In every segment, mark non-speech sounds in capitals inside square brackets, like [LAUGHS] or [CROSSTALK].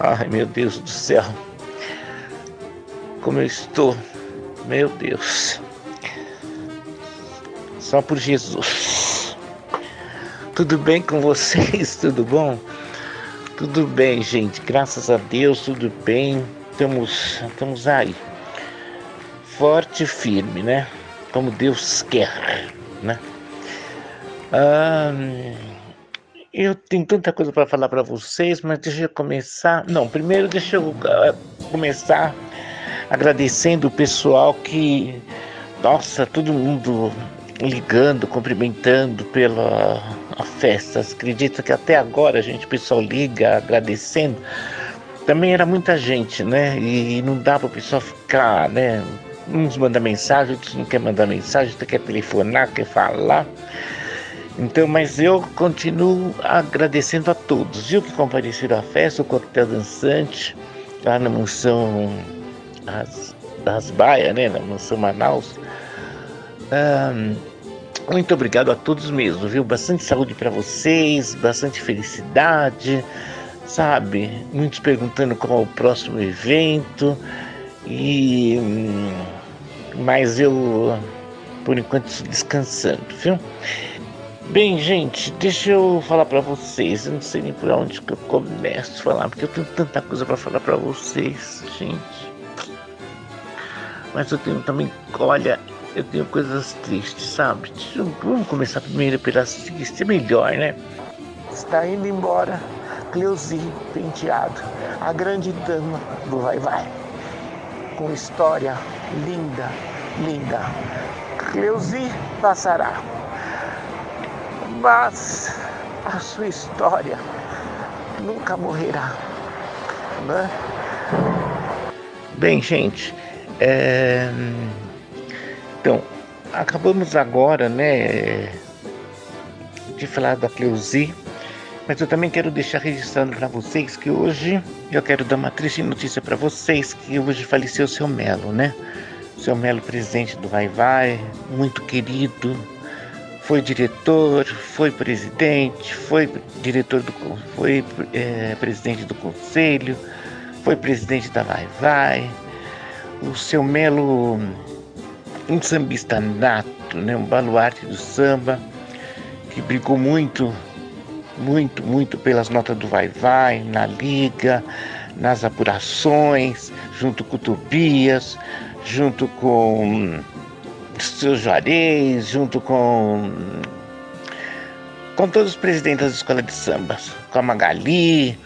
Ai, meu Deus do céu. Como eu estou. Meu Deus. Só por Jesus. Tudo bem com vocês? [LAUGHS] Tudo bom? Tudo bem, gente. Graças a Deus, tudo bem. Estamos, estamos aí. Forte e firme, né? Como Deus quer, né? Ah, eu tenho tanta coisa para falar para vocês, mas deixa eu começar. Não, primeiro deixa eu uh, começar agradecendo o pessoal que, nossa, todo mundo ligando, cumprimentando pela festa. Acredita que até agora a gente, o pessoal liga agradecendo. Também era muita gente, né? E não dá para o pessoal ficar, né? Uns mandam mensagem, outros não quer mandar mensagem, outros quer telefonar, quer falar. Então, mas eu continuo agradecendo a todos, viu, que compareceram à festa, o coquetel dançante, lá na mansão das, das Baias, né, na mansão Manaus. muito obrigado a todos mesmo, viu? Bastante saúde para vocês, bastante felicidade, sabe? Muitos perguntando qual é o próximo evento e hum, mas eu por enquanto estou descansando, viu? Bem, gente, deixa eu falar para vocês. Eu não sei nem por onde que eu começo a falar, porque eu tenho tanta coisa para falar para vocês, gente. Mas eu tenho também, olha, eu tenho coisas tristes, sabe? Vamos começar primeiro pelas tristes, é melhor, né? Está indo embora Cleusi Penteado, a grande dama do Vai Vai. Com história linda, linda. Cleusi passará mas a sua história nunca morrerá, né? Bem, gente, é... então acabamos agora, né, de falar da Cleusi, mas eu também quero deixar registrado para vocês que hoje eu quero dar uma triste notícia para vocês que hoje faleceu o seu Melo, né? O seu Melo, presidente do Vai Vai, muito querido, foi diretor, foi presidente, foi diretor do foi é, presidente do conselho, foi presidente da Vai Vai. O seu Melo, um sambista nato, né, um baluarte do samba, que brigou muito, muito, muito pelas notas do Vai Vai, na liga, nas apurações, junto com o Tobias, junto com seu Juarez, junto com com todos os presidentes das escolas de samba, com a Magali.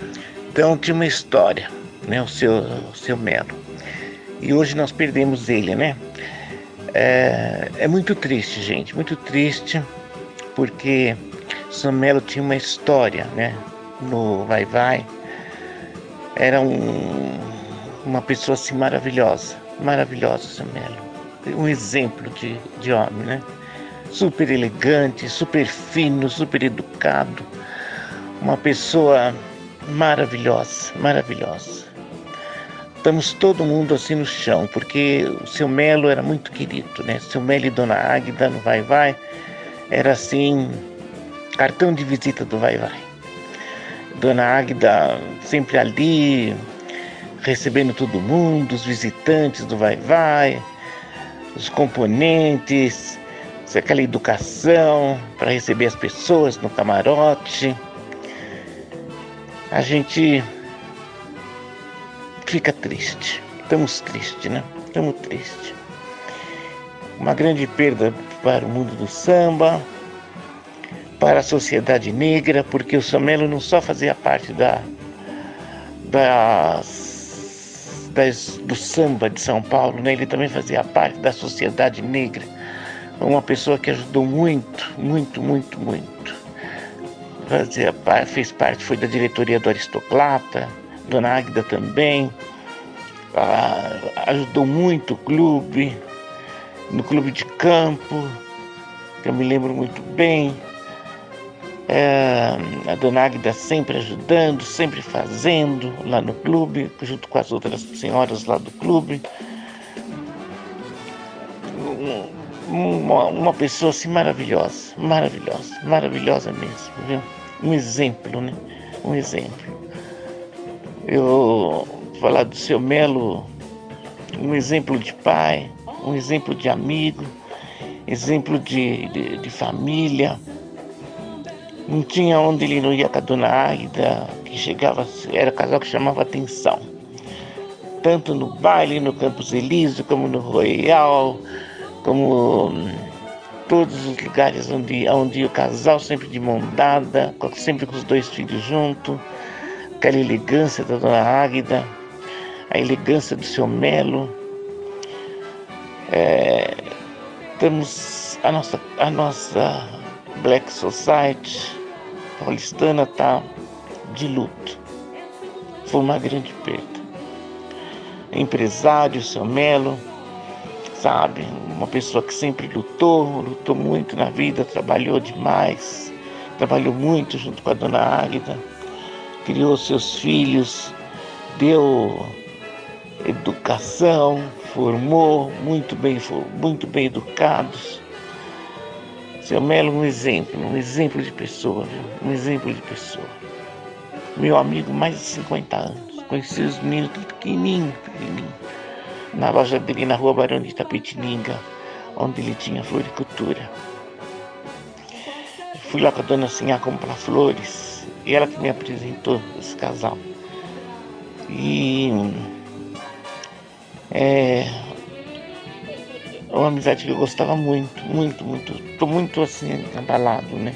Então tinha uma história, né? O seu, o seu Melo. E hoje nós perdemos ele, né? É, é muito triste, gente, muito triste, porque São Melo tinha uma história, né? No Vai Vai. Era um, uma pessoa assim maravilhosa, maravilhosa, São Melo um exemplo de, de homem, né? Super elegante, super fino, super educado, uma pessoa maravilhosa, maravilhosa. Estamos todo mundo assim no chão, porque o seu Melo era muito querido, né? Seu Melo e Dona Águida no Vai Vai era assim, cartão de visita do Vai Vai. Dona Águida sempre ali, recebendo todo mundo, os visitantes do Vai Vai, os componentes, aquela educação para receber as pessoas no camarote. A gente fica triste. Estamos tristes, né? Estamos tristes. Uma grande perda para o mundo do samba, para a sociedade negra, porque o Samelo não só fazia parte da, das das, do samba de São Paulo, né? ele também fazia parte da sociedade negra. Uma pessoa que ajudou muito, muito, muito, muito. Fazia, fez parte, foi da diretoria do Aristoclata, Dona Águida também. Ah, ajudou muito o clube, no clube de campo, que eu me lembro muito bem. É, a dona Águida sempre ajudando, sempre fazendo lá no clube, junto com as outras senhoras lá do clube. Uma, uma pessoa assim maravilhosa, maravilhosa, maravilhosa mesmo, viu? Um exemplo, né? Um exemplo. Eu falar do seu Melo, um exemplo de pai, um exemplo de amigo, exemplo de, de, de família. Não tinha onde ele não ia com a dona Águida, que chegava, era casal que chamava atenção. Tanto no baile, no Campos Elísio, como no Royal, como hum, todos os lugares onde, onde o casal sempre de mão dada, sempre com os dois filhos juntos, aquela elegância da dona Águida, a elegância do seu Melo. É, temos a nossa, a nossa Black Society paulistana está de luto. Foi uma grande perda. Empresário, seu Melo, sabe? Uma pessoa que sempre lutou, lutou muito na vida, trabalhou demais, trabalhou muito junto com a dona Águida, criou seus filhos, deu educação, formou muito bem, muito bem educados. Seu Melo um exemplo, um exemplo de pessoa, um exemplo de pessoa. Meu amigo, mais de 50 anos, conheci os meninos pequenininho, pequenininho na loja dele na rua Barão de Itapetininga, onde ele tinha floricultura. Fui lá com a dona Sinhá comprar flores e ela que me apresentou esse casal. E é uma amizade que eu gostava muito, muito, muito. Estou muito assim, abalado, né?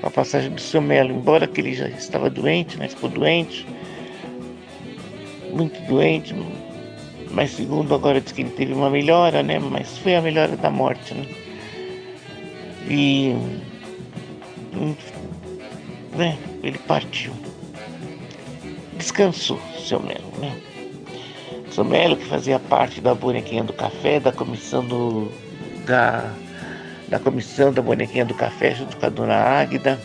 Com a passagem do seu Melo, embora que ele já estava doente, né? Ficou doente, muito doente, mas segundo agora diz que ele teve uma melhora, né? Mas foi a melhora da morte, né? E né? ele partiu. Descansou, seu Melo, né? Melo que fazia parte da bonequinha do café, da comissão do. da, da comissão da bonequinha do café junto com a dona Águida.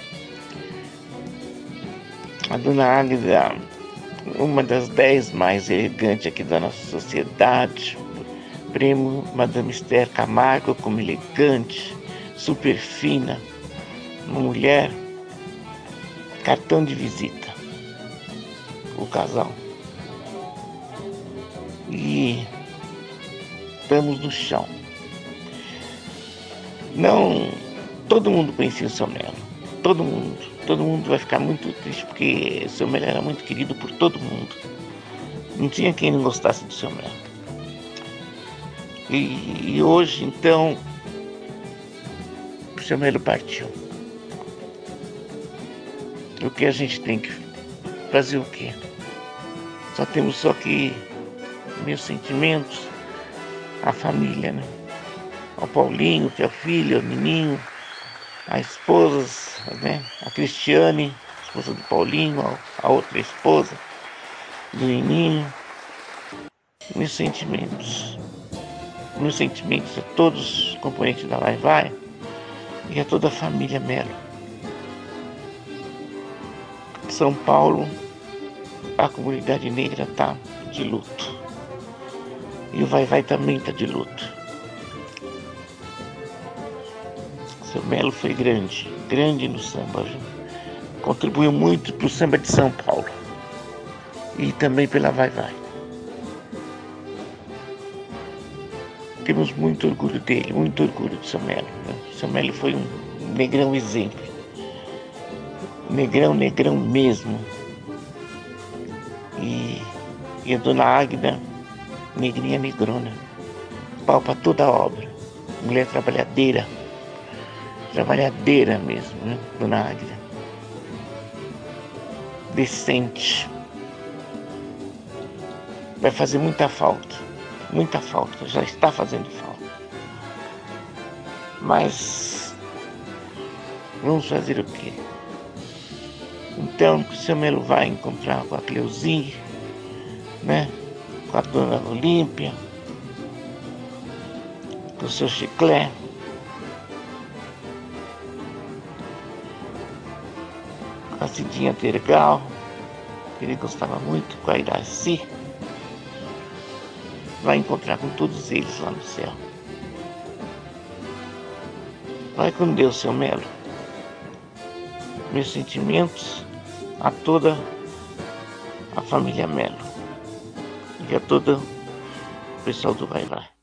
A dona Águida uma das dez mais elegantes aqui da nossa sociedade. Prêmio Madame Esther Camargo como elegante, super fina, uma mulher, cartão de visita, o casal. E estamos no chão. Não, todo mundo conhecia o São Melo, todo mundo todo mundo vai ficar muito triste porque seu Melo era muito querido por todo mundo. Não tinha quem não gostasse do seu Melo. E, e hoje, então, o seu Melo partiu. O que a gente tem que fazer o quê? Só temos só que meus sentimentos, a família, né? O Paulinho, que é o filho, o menino, a esposa, né? A Cristiane, esposa do Paulinho, a, outra esposa do Nininho. Meus sentimentos. Meus sentimentos a todos os componentes da Vai Vai e a toda a família Melo. São Paulo, a comunidade negra está de luto. E o Vai Vai também está de luto. Seu Melo foi grande, grande no samba. Contribuiu muito para o samba de São Paulo. E também pela Vai Vai. Temos muito orgulho dele, muito orgulho de São Melo. Né? São Melo foi um negrão exemplo. Negrão, negrão mesmo. E, e a dona Águida, negrinha negrona. Pau para toda a obra. Mulher trabalhadeira trabalhadeira mesmo, né? Dona Águida. Decente. Vai fazer muita falta. Muita falta. Já está fazendo falta. Mas vamos fazer o quê? Então, o seu Melo vai encontrar com a Cleuzinha, né? Com a dona Olímpia, com o seu chiclete. a Cidinha Tergal, que ele gostava muito, com a Iraci. Vai encontrar com todos eles lá no céu. Vai com Deus, seu Melo. Meus sentimentos a toda a família Melo e a todo o pessoal do Vai. Vai,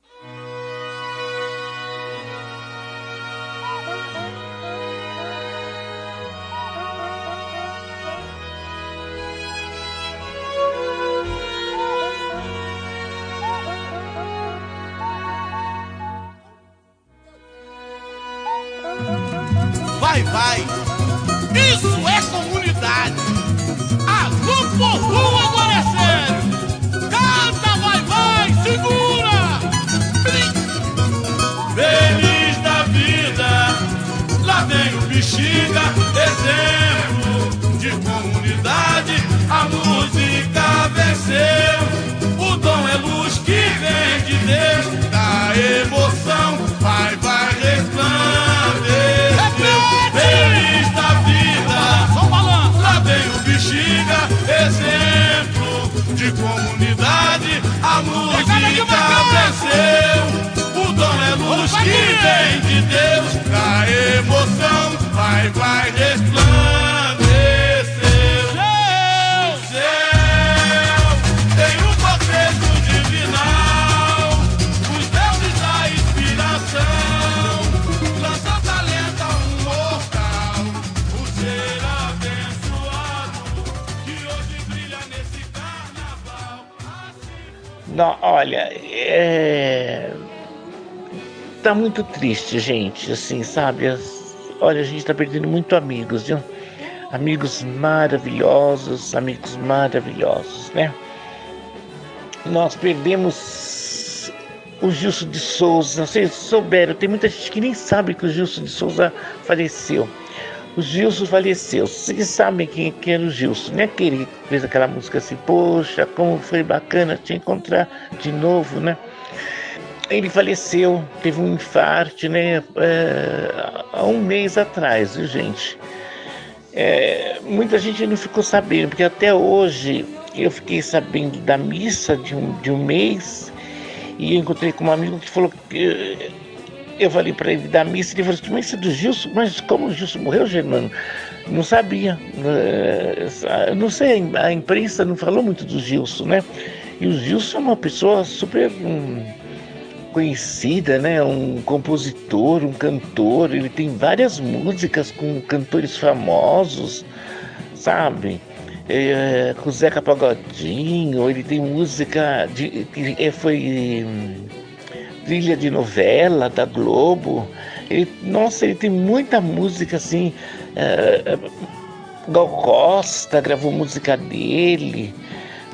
triste, gente, assim, sabe? As- Olha, a gente tá perdendo muito amigos, viu? Amigos maravilhosos, amigos maravilhosos, né? Nós perdemos o Gilson de Souza, se souberam, tem muita gente que nem sabe que o Gilson de Souza faleceu. O Gilson faleceu. Vocês sabem quem, quem era o Gilson, né? Que ele fez aquela música assim, poxa, como foi bacana te encontrar de novo, né? Ele faleceu, teve um infarto, né? é, há um mês atrás, viu, gente? É, muita gente não ficou sabendo, porque até hoje eu fiquei sabendo da missa de um, de um mês e encontrei com um amigo que falou que eu falei para ele da missa, ele falou assim, missa do Gilson, mas como o Gilson morreu, Germano? Não sabia. Eh, Não sei, a imprensa não falou muito do Gilson, né? E o Gilson é uma pessoa super hum, conhecida, né? Um compositor, um cantor. Ele tem várias músicas com cantores famosos, sabe? É, com Zeca Pagodinho, ele tem música de, que é, foi hum, trilha de novela da Globo. Ele, nossa, ele tem muita música assim. é, Gal Costa gravou música dele.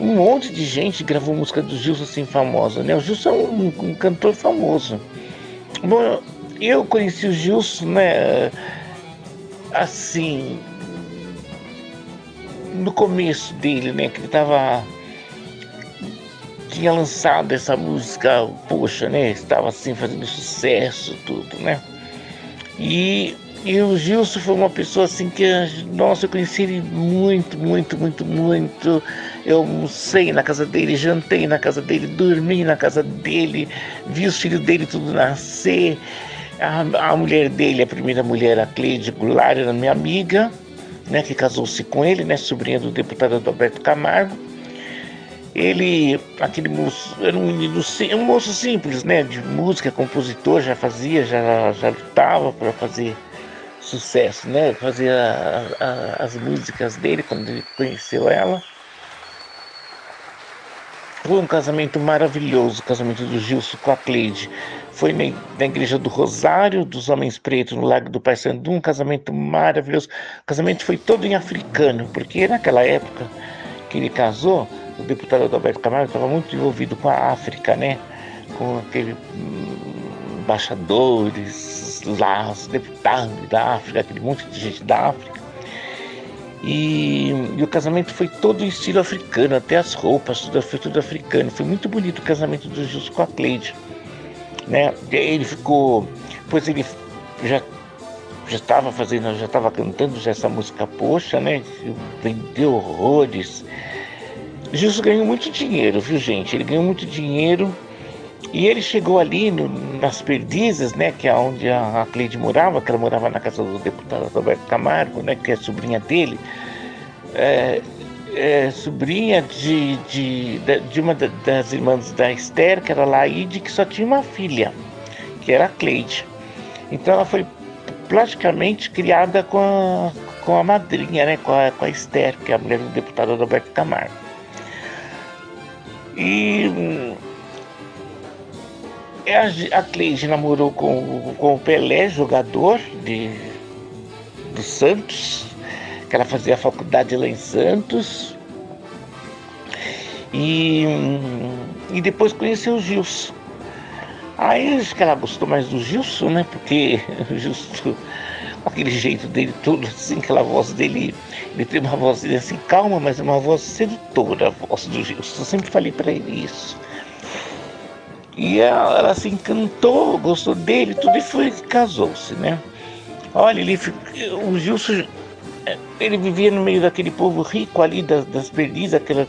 Um monte de gente gravou música do Gilson assim famosa, né? O Gilson é um, um cantor famoso. Bom, eu conheci o Gilson, né? Assim, no começo dele, né? Que ele tava tinha lançado essa música, poxa, né? Estava assim fazendo sucesso, tudo, né? E, e o Gilson foi uma pessoa assim que, nossa, eu conheci ele muito, muito, muito, muito. Eu almocei na casa dele, jantei na casa dele, dormi na casa dele, vi os filhos dele tudo nascer. A, a mulher dele, a primeira mulher, a Cleide Goulart, era minha amiga, né? Que casou-se com ele, né? Sobrinha do deputado Adalberto Camargo. Ele, aquele moço, era um menino, um moço simples, né? De música, compositor, já fazia, já, já lutava para fazer sucesso, né? Fazia a- a- as músicas dele quando ele conheceu ela. Foi um casamento maravilhoso, o casamento do Gilson com a Cleide. Foi na, igreja do Rosário dos Homens Pretos, no Lago do Paissandu, um casamento maravilhoso. O casamento foi todo em africano, porque naquela época que ele casou, o deputado Adalberto Camargo estava muito envolvido com a África, né? Com aquele hum, embaixadores lá, os deputados da África, aquele monte de gente da África. E, e o casamento foi todo em estilo africano, até as roupas, tudo, foi tudo africano. Foi muito bonito o casamento do Gilson com a Cleide. Né? Ele ficou. Depois ele já já estava fazendo, já estava cantando já essa música Poxa, né? Vendeu horrores. Gilson ganhou muito dinheiro, viu gente? Ele ganhou muito dinheiro e ele chegou ali no- nas Perdizes, né? Que é onde a, a Cleide morava, que ela morava na casa do deputado Roberto Camargo, né? Que é sobrinha dele. É, é, sobrinha de, de, de uma das irmãs da Esther, que era Laide, que só tinha uma filha, que era a Cleide. Então ela foi praticamente criada com a, com a madrinha, né, com a, com a Esther, que é a mulher do deputado Roberto Camargo. E a, a Cleide namorou com, com o Pelé, jogador de, do Santos, que ela fazia faculdade lá em Santos. E, hum, e depois conheceu o Gilson. Aí acho que ela gostou mais do Gilson, né? Porque [LAUGHS] o Gilson, aquele jeito dele todo, assim, aquela voz dele, ele tem uma voz assim, calma, mas é uma voz sedutora, a voz do Gilson. Eu sempre falei para ele isso. E ela, ela, se encantou, gostou dele, tudo e foi casou-se, né? Olha, ele, o Gilson ele vivia no meio daquele povo rico ali das, das perdizes, aquela,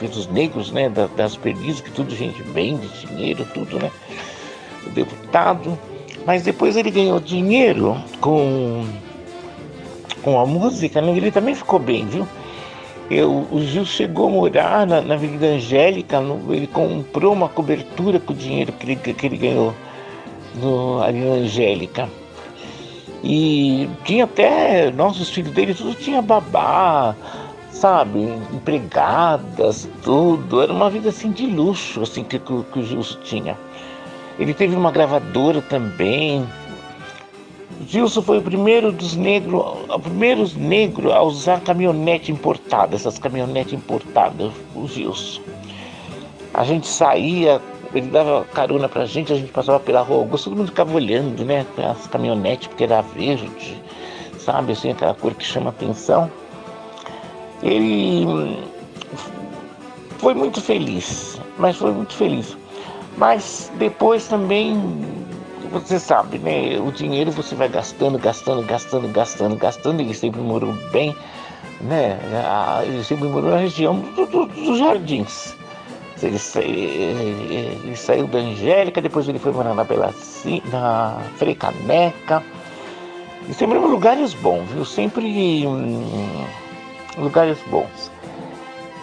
dos negros, né, das, das perdizes, que tudo gente bem, de dinheiro, tudo, né, o deputado. Mas depois ele ganhou dinheiro com, com a música, né, ele também ficou bem, viu? Eu, o Gil chegou a morar na, na Avenida Angélica, no, ele comprou uma cobertura com o dinheiro que ele, que ele ganhou no, ali na Angélica. E tinha até, nossos filhos dele, tudo tinha babá, sabe, empregadas, tudo. Era uma vida assim de luxo, assim, que, que, que o Gilson tinha. Ele teve uma gravadora também. Gilson foi o primeiro dos negros, o primeiro negro a usar caminhonete importada, essas caminhonetes importadas, o Gilson. A gente saía ele dava carona pra gente, a gente passava pela rua Augusto, todo mundo ficava olhando, né? As caminhonetes, porque era verde, sabe, assim, aquela cor que chama atenção. Ele foi muito feliz, mas foi muito feliz. Mas depois também, você sabe, né? O dinheiro você vai gastando, gastando, gastando, gastando, gastando. Ele sempre morou bem, né? Ele sempre morou na região do, do, dos jardins. Ele, ele, ele, saiu da Angélica, depois ele foi morar na Bela na Frei Caneca. E sempre em lugares bons, viu? Sempre hum, lugares bons.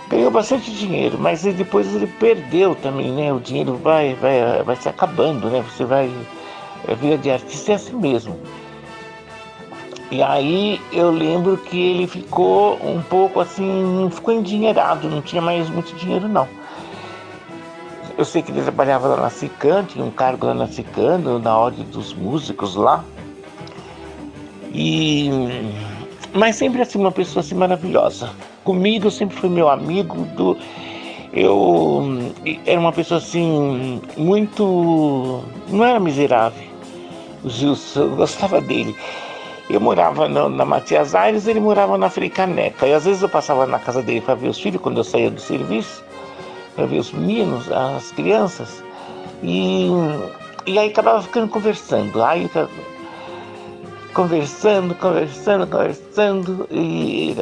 Ganhou bastante dinheiro, mas depois ele perdeu também, né? O dinheiro vai, vai, vai se acabando, né? Você vai. A vida de artista é assim mesmo. E aí eu lembro que ele ficou um pouco assim, ficou endinheirado, não tinha mais muito dinheiro não. Eu sei que ele trabalhava lá na Cican, tinha um cargo lá na Cican, na ordem dos músicos lá. E mas sempre assim uma pessoa assim maravilhosa. Comigo sempre foi meu amigo do eu era uma pessoa assim muito não era miserável. Gilson, eu gostava dele. Eu morava na, na Matias Aires, ele morava na Fricaneca. E às vezes eu passava na casa dele para ver os filhos quando eu saía do serviço para ver os meninos, as crianças, e, e aí acabava ficando conversando. Aí conversando, conversando, conversando, e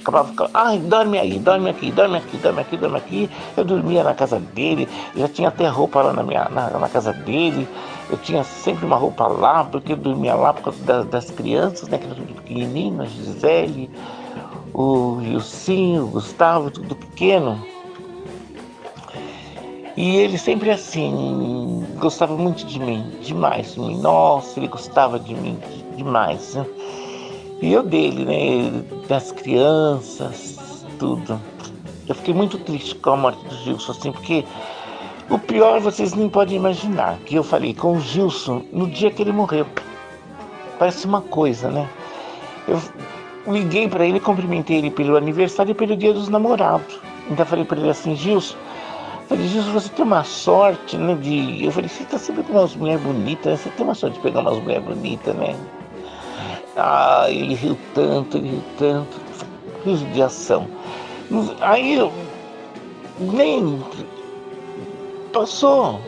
acabava ficando, ai, dorme aí, dorme aqui, dorme aqui, dorme aqui, dorme aqui. Eu dormia na casa dele, já tinha até roupa lá na, minha, na, na casa dele. Eu tinha sempre uma roupa lá, porque eu dormia lá por causa das, das crianças, né, que tudo pequenininho, a Gisele, o Gilcinho, o Gustavo, tudo pequeno. E ele sempre assim, gostava muito de mim, demais de mim. Nossa, ele gostava de mim demais. Né? E eu dele, né? Das crianças, tudo. Eu fiquei muito triste com a morte do Gilson, assim, porque o pior vocês nem podem imaginar, que eu falei com o Gilson no dia que ele morreu. Parece uma coisa, né? Eu liguei para ele, cumprimentei ele pelo aniversário e pelo dia dos namorados. Ainda falei para ele assim, Gilson, falei, Jesus, você tem uma sorte, né? De... Eu falei, você tá sempre com umas mulheres bonitas, né? Você tem uma sorte de pegar umas mulheres bonitas, né? Ah, ele riu tanto, ele riu tanto, riso de ação. Aí eu nem passou.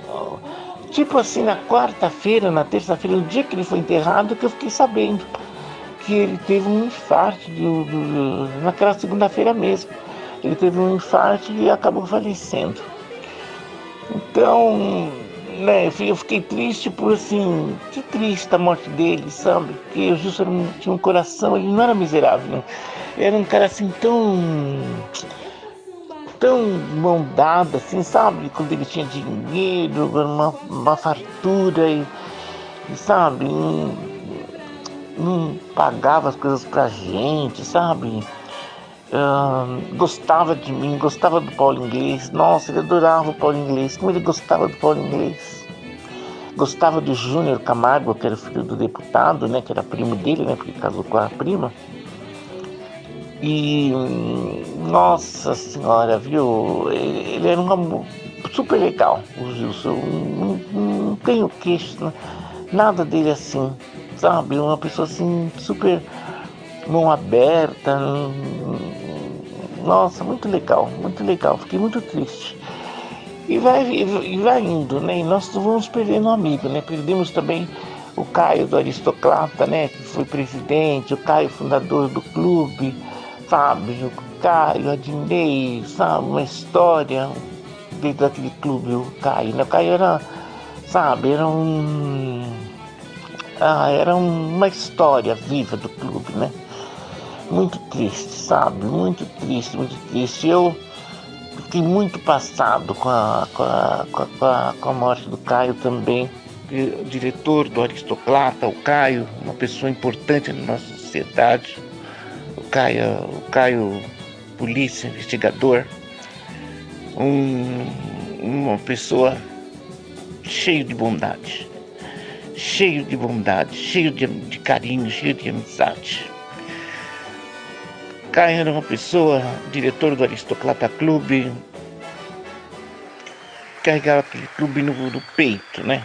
Tipo assim, na quarta-feira, na terça-feira, no dia que ele foi enterrado, que eu fiquei sabendo que ele teve um infarto do, do, naquela segunda-feira mesmo. Ele teve um infarto e acabou falecendo. Então, né, eu fiquei triste por assim, que triste a morte dele, sabe? Porque o Gilson tinha um coração, ele não era miserável, né? Era um cara assim tão. Tão mão dada, assim, sabe? Quando ele tinha dinheiro, uma, uma fartura e, e sabe? Não, pagava as coisas pra gente, sabe? Uh, gostava de mim, gostava do Paulo Inglês. Nossa, ele adorava o Paulo Inglês. Como ele gostava do Paulo Inglês. Gostava do Júnior Camargo, que era filho do deputado, né? Que era primo dele, né? Porque casou com a prima. E nossa senhora, viu? Ele era um super legal, o Gilson. Não, não tenho queixo, nada dele assim, sabe? Uma pessoa assim super mão aberta. Nossa, muito legal, muito legal. Fiquei muito triste. E vai, e vai indo, né? E nós vamos perdendo um amigo, né? Perdemos também o Caio do Aristocrata, né? Que foi presidente, o Caio fundador do clube, sabe? O Caio, Adnei, sabe? Uma história dentro daquele clube, o Caio, né? O Caio era, sabe? Era um... Ah, era uma história viva do clube, né? muito triste, sabe? Muito triste, muito triste. Eu fiquei muito passado com a, com a, com a, com a morte do Caio também. O diretor do Aristocrata, o Caio, uma pessoa importante na nossa sociedade. Caio, o Caio polícia, investigador. Um, uma pessoa cheio de bondade. Cheio de bondade, cheio de, de carinho, cheio de amizade. Caio era uma pessoa, diretor do Aristocrata Clube, carregava aquele clube no, no peito, né?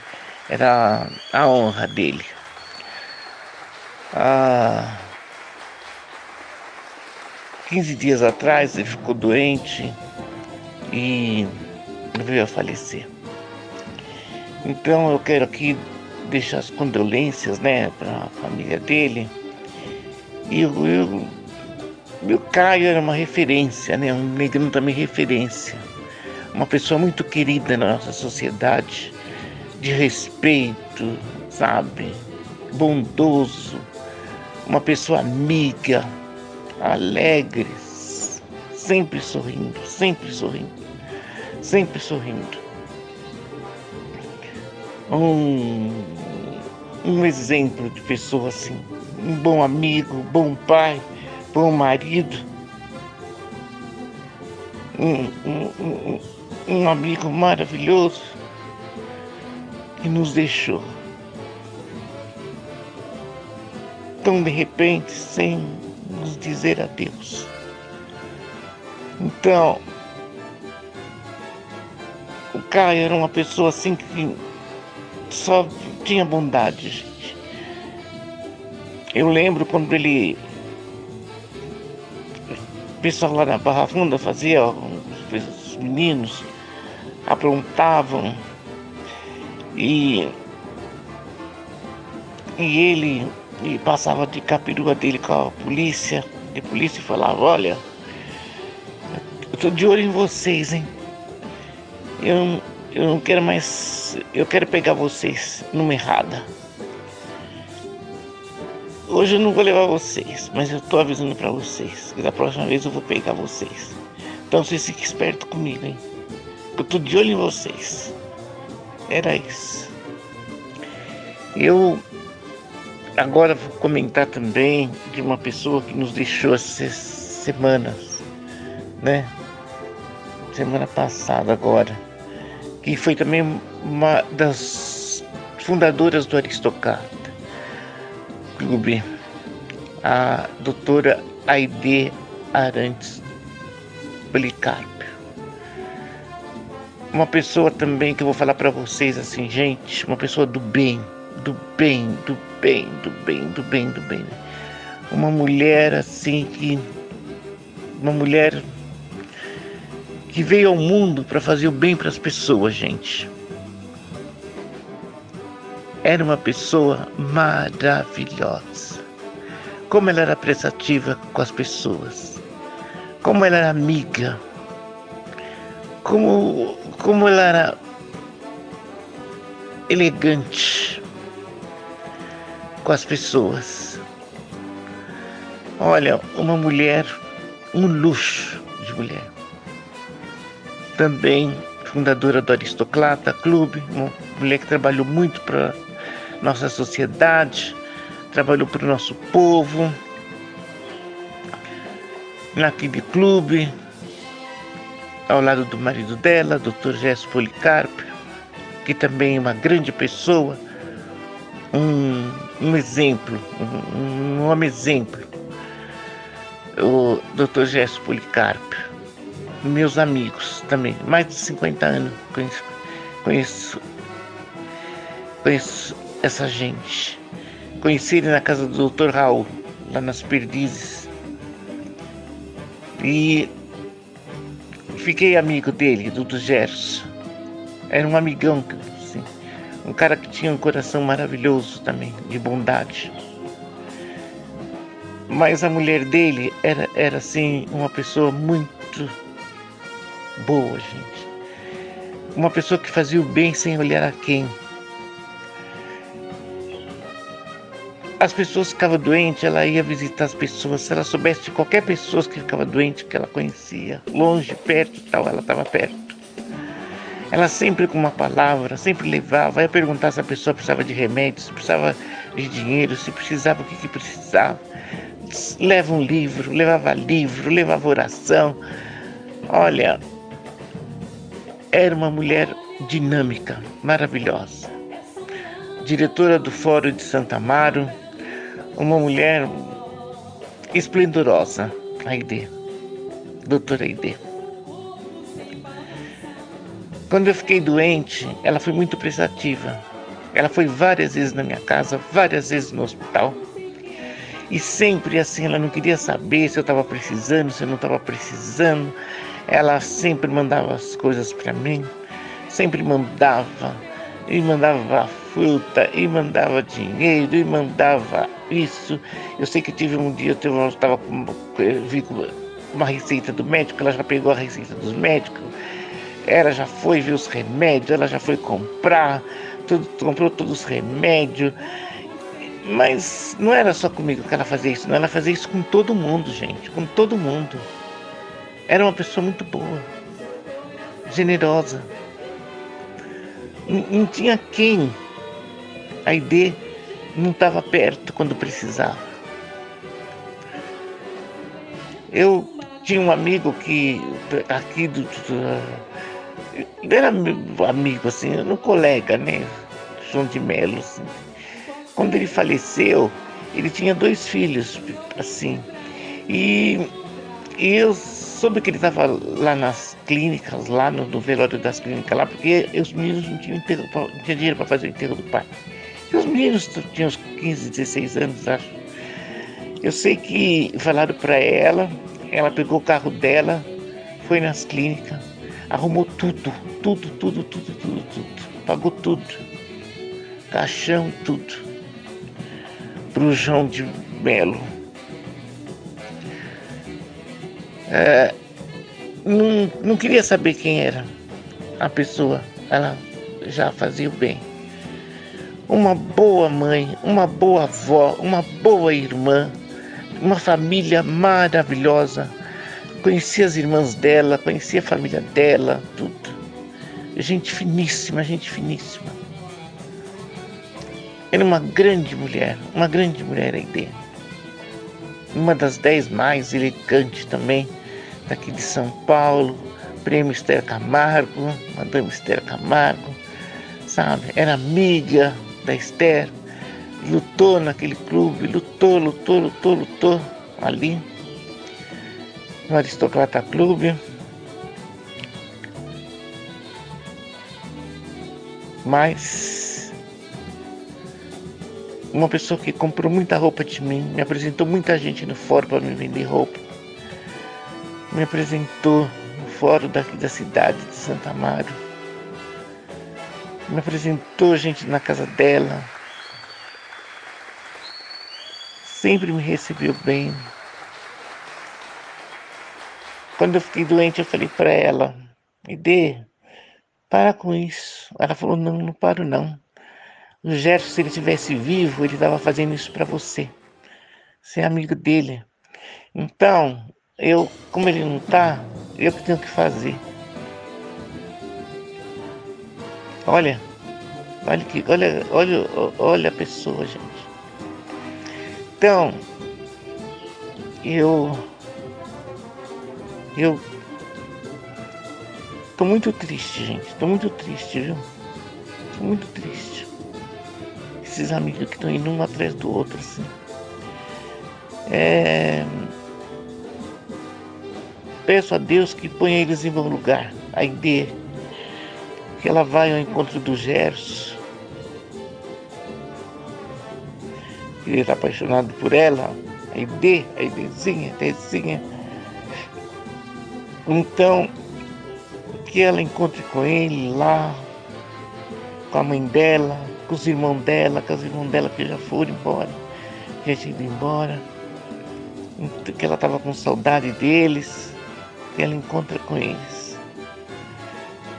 Era a honra dele. Há 15 dias atrás ele ficou doente e veio a falecer. Então eu quero aqui deixar as condolências, né, para a família dele. E eu, eu meu Caio era uma referência, né? um negrão também referência. Uma pessoa muito querida na nossa sociedade, de respeito, sabe? Bondoso, uma pessoa amiga, alegre, sempre sorrindo, sempre sorrindo, sempre sorrindo. Um, um exemplo de pessoa assim, um bom amigo, bom pai bom marido, um, um, um, um amigo maravilhoso que nos deixou. Tão de repente, sem nos dizer adeus. Então, o Caio era uma pessoa assim que só tinha bondade, gente. Eu lembro quando ele pessoal lá na Barra Funda fazia, os meninos aprontavam e, e ele e passava de capirua dele com a polícia, e a polícia falava, olha, eu tô de olho em vocês, hein? Eu, eu não quero mais. Eu quero pegar vocês numa errada. Hoje eu não vou levar vocês, mas eu tô avisando para vocês que da próxima vez eu vou pegar vocês. Então vocês fiquem espertos comigo, hein? Eu tô de olho em vocês. Era isso. Eu agora vou comentar também de uma pessoa que nos deixou essas semanas, né? Semana passada agora. Que foi também uma das fundadoras do Aristocrata Clube, a doutora Aide Arantes Policarpo. Uma pessoa também que eu vou falar para vocês assim, gente, uma pessoa do bem, do bem, do bem, do bem, do bem, do bem. Uma mulher assim que uma mulher que veio ao mundo para fazer o bem para as pessoas, gente era uma pessoa maravilhosa. Como ela era prestativa com as pessoas. Como ela era amiga. Como, como ela era elegante com as pessoas. Olha, uma mulher, um luxo de mulher. Também fundadora do Aristocrata Clube, uma mulher que trabalhou muito para nossa sociedade, trabalhou para o nosso povo, naquele clube, ao lado do marido dela, Dr. Gesso Policarpio, que também é uma grande pessoa, um, um exemplo, um, homem exemplo, o Dr. Gesso Policarpio. Meus amigos também, mais de 50 anos conheço, conheço, conheço essa gente. Conheci ele na casa do Dr. Raul, lá nas Perdizes. E fiquei amigo dele, do, Gerson. Era um amigão, um cara que tinha um coração maravilhoso também, de bondade. Mas a mulher dele era, era assim, uma pessoa muito boa, gente. Uma pessoa que fazia o bem sem olhar a quem. as pessoas ficavam doentes, ela ia visitar as pessoas. Se ela soubesse de qualquer pessoa que ficava doente, que ela conhecia, longe, perto tal, ela estava perto. Ela sempre com uma palavra, sempre levava, ia perguntar se a pessoa precisava de remédio, se precisava de dinheiro, se precisava, o que, que precisava. Leva um livro, levava livro, levava oração. Olha, era uma mulher dinâmica, maravilhosa. Diretora do Fórum de Santa Amaro, uma mulher esplendorosa, Aide, doutora Aide. Quando eu fiquei doente, ela foi muito prestativa. Ela foi várias vezes na minha casa, várias vezes no hospital. E sempre assim, ela não queria saber se eu estava precisando, se eu não estava precisando. Ela sempre mandava as coisas para mim, sempre mandava, e mandava fruta, e mandava dinheiro, e mandava isso. Eu sei que tive um dia, eu estava com, vi com uma receita do médico, ela já pegou a receita dos médicos, ela já foi ver os remédios, ela já foi comprar, tudo, comprou todos os remédios. Mas não era só comigo que ela fazia isso, não, ela fazia isso com todo mundo, gente, com todo mundo. Era uma pessoa muito boa, generosa. Não, não tinha quem a ID não estava perto quando precisava. Eu tinha um amigo que aqui do, do era meu amigo assim, um colega, né? João de Melo, assim. Quando ele faleceu, ele tinha dois filhos, assim. E, e eu soube que ele estava lá nas clínicas, lá no, no, velório das clínicas, lá, porque os meninos não tinham, enterro, não tinham dinheiro para fazer o enterro do pai. E os meninos tinham uns 15, 16 anos, acho. Eu sei que falaram para ela, ela pegou o carro dela, foi nas clínicas, arrumou tudo, tudo, tudo, tudo, tudo, tudo. Pagou tudo. Caixão, tudo. Pro João de Melo. É, não, não queria saber quem era a pessoa. Ela já fazia o bem uma boa mãe, uma boa avó, uma boa irmã, uma família maravilhosa. Conheci as irmãs dela, conheci a família dela, tudo. Gente finíssima, gente finíssima. Era uma grande mulher, uma grande mulher aí Uma das dez mais elegantes também, daqui de São Paulo, prêmio Esther Camargo, Madame Esther Camargo, sabe? Era amiga, da Esther, lutou naquele clube, lutou, lutou, lutou, lutou ali no Aristocrata Clube. Mas uma pessoa que comprou muita roupa de mim, me apresentou muita gente no fórum para me vender roupa. Me apresentou no fórum daqui da cidade de Santa Amaro me apresentou gente na casa dela, sempre me recebeu bem. Quando eu fiquei doente, eu falei para ela, Ide, para com isso. Ela falou, não, não paro não. O Gerson, se ele estivesse vivo, ele estava fazendo isso para você. Você é amigo dele. Então, eu, como ele não está, eu que tenho que fazer. Olha, olha que, olha, olha, olha a pessoa, gente. Então, eu, eu tô muito triste, gente. Tô muito triste, viu? Tô muito triste. Esses amigos que estão indo um atrás do outro, assim. É... Peço a Deus que ponha eles em bom lugar. A ideia que ela vai ao encontro do Gerson. Ele está apaixonado por ela. A Ide, a Idezinha, a Idezinha. Então, que ela encontre com ele lá, com a mãe dela, com os irmãos dela, com os irmãos dela que já foram embora, já tinham ido embora. Que ela estava com saudade deles, que ela encontra com eles.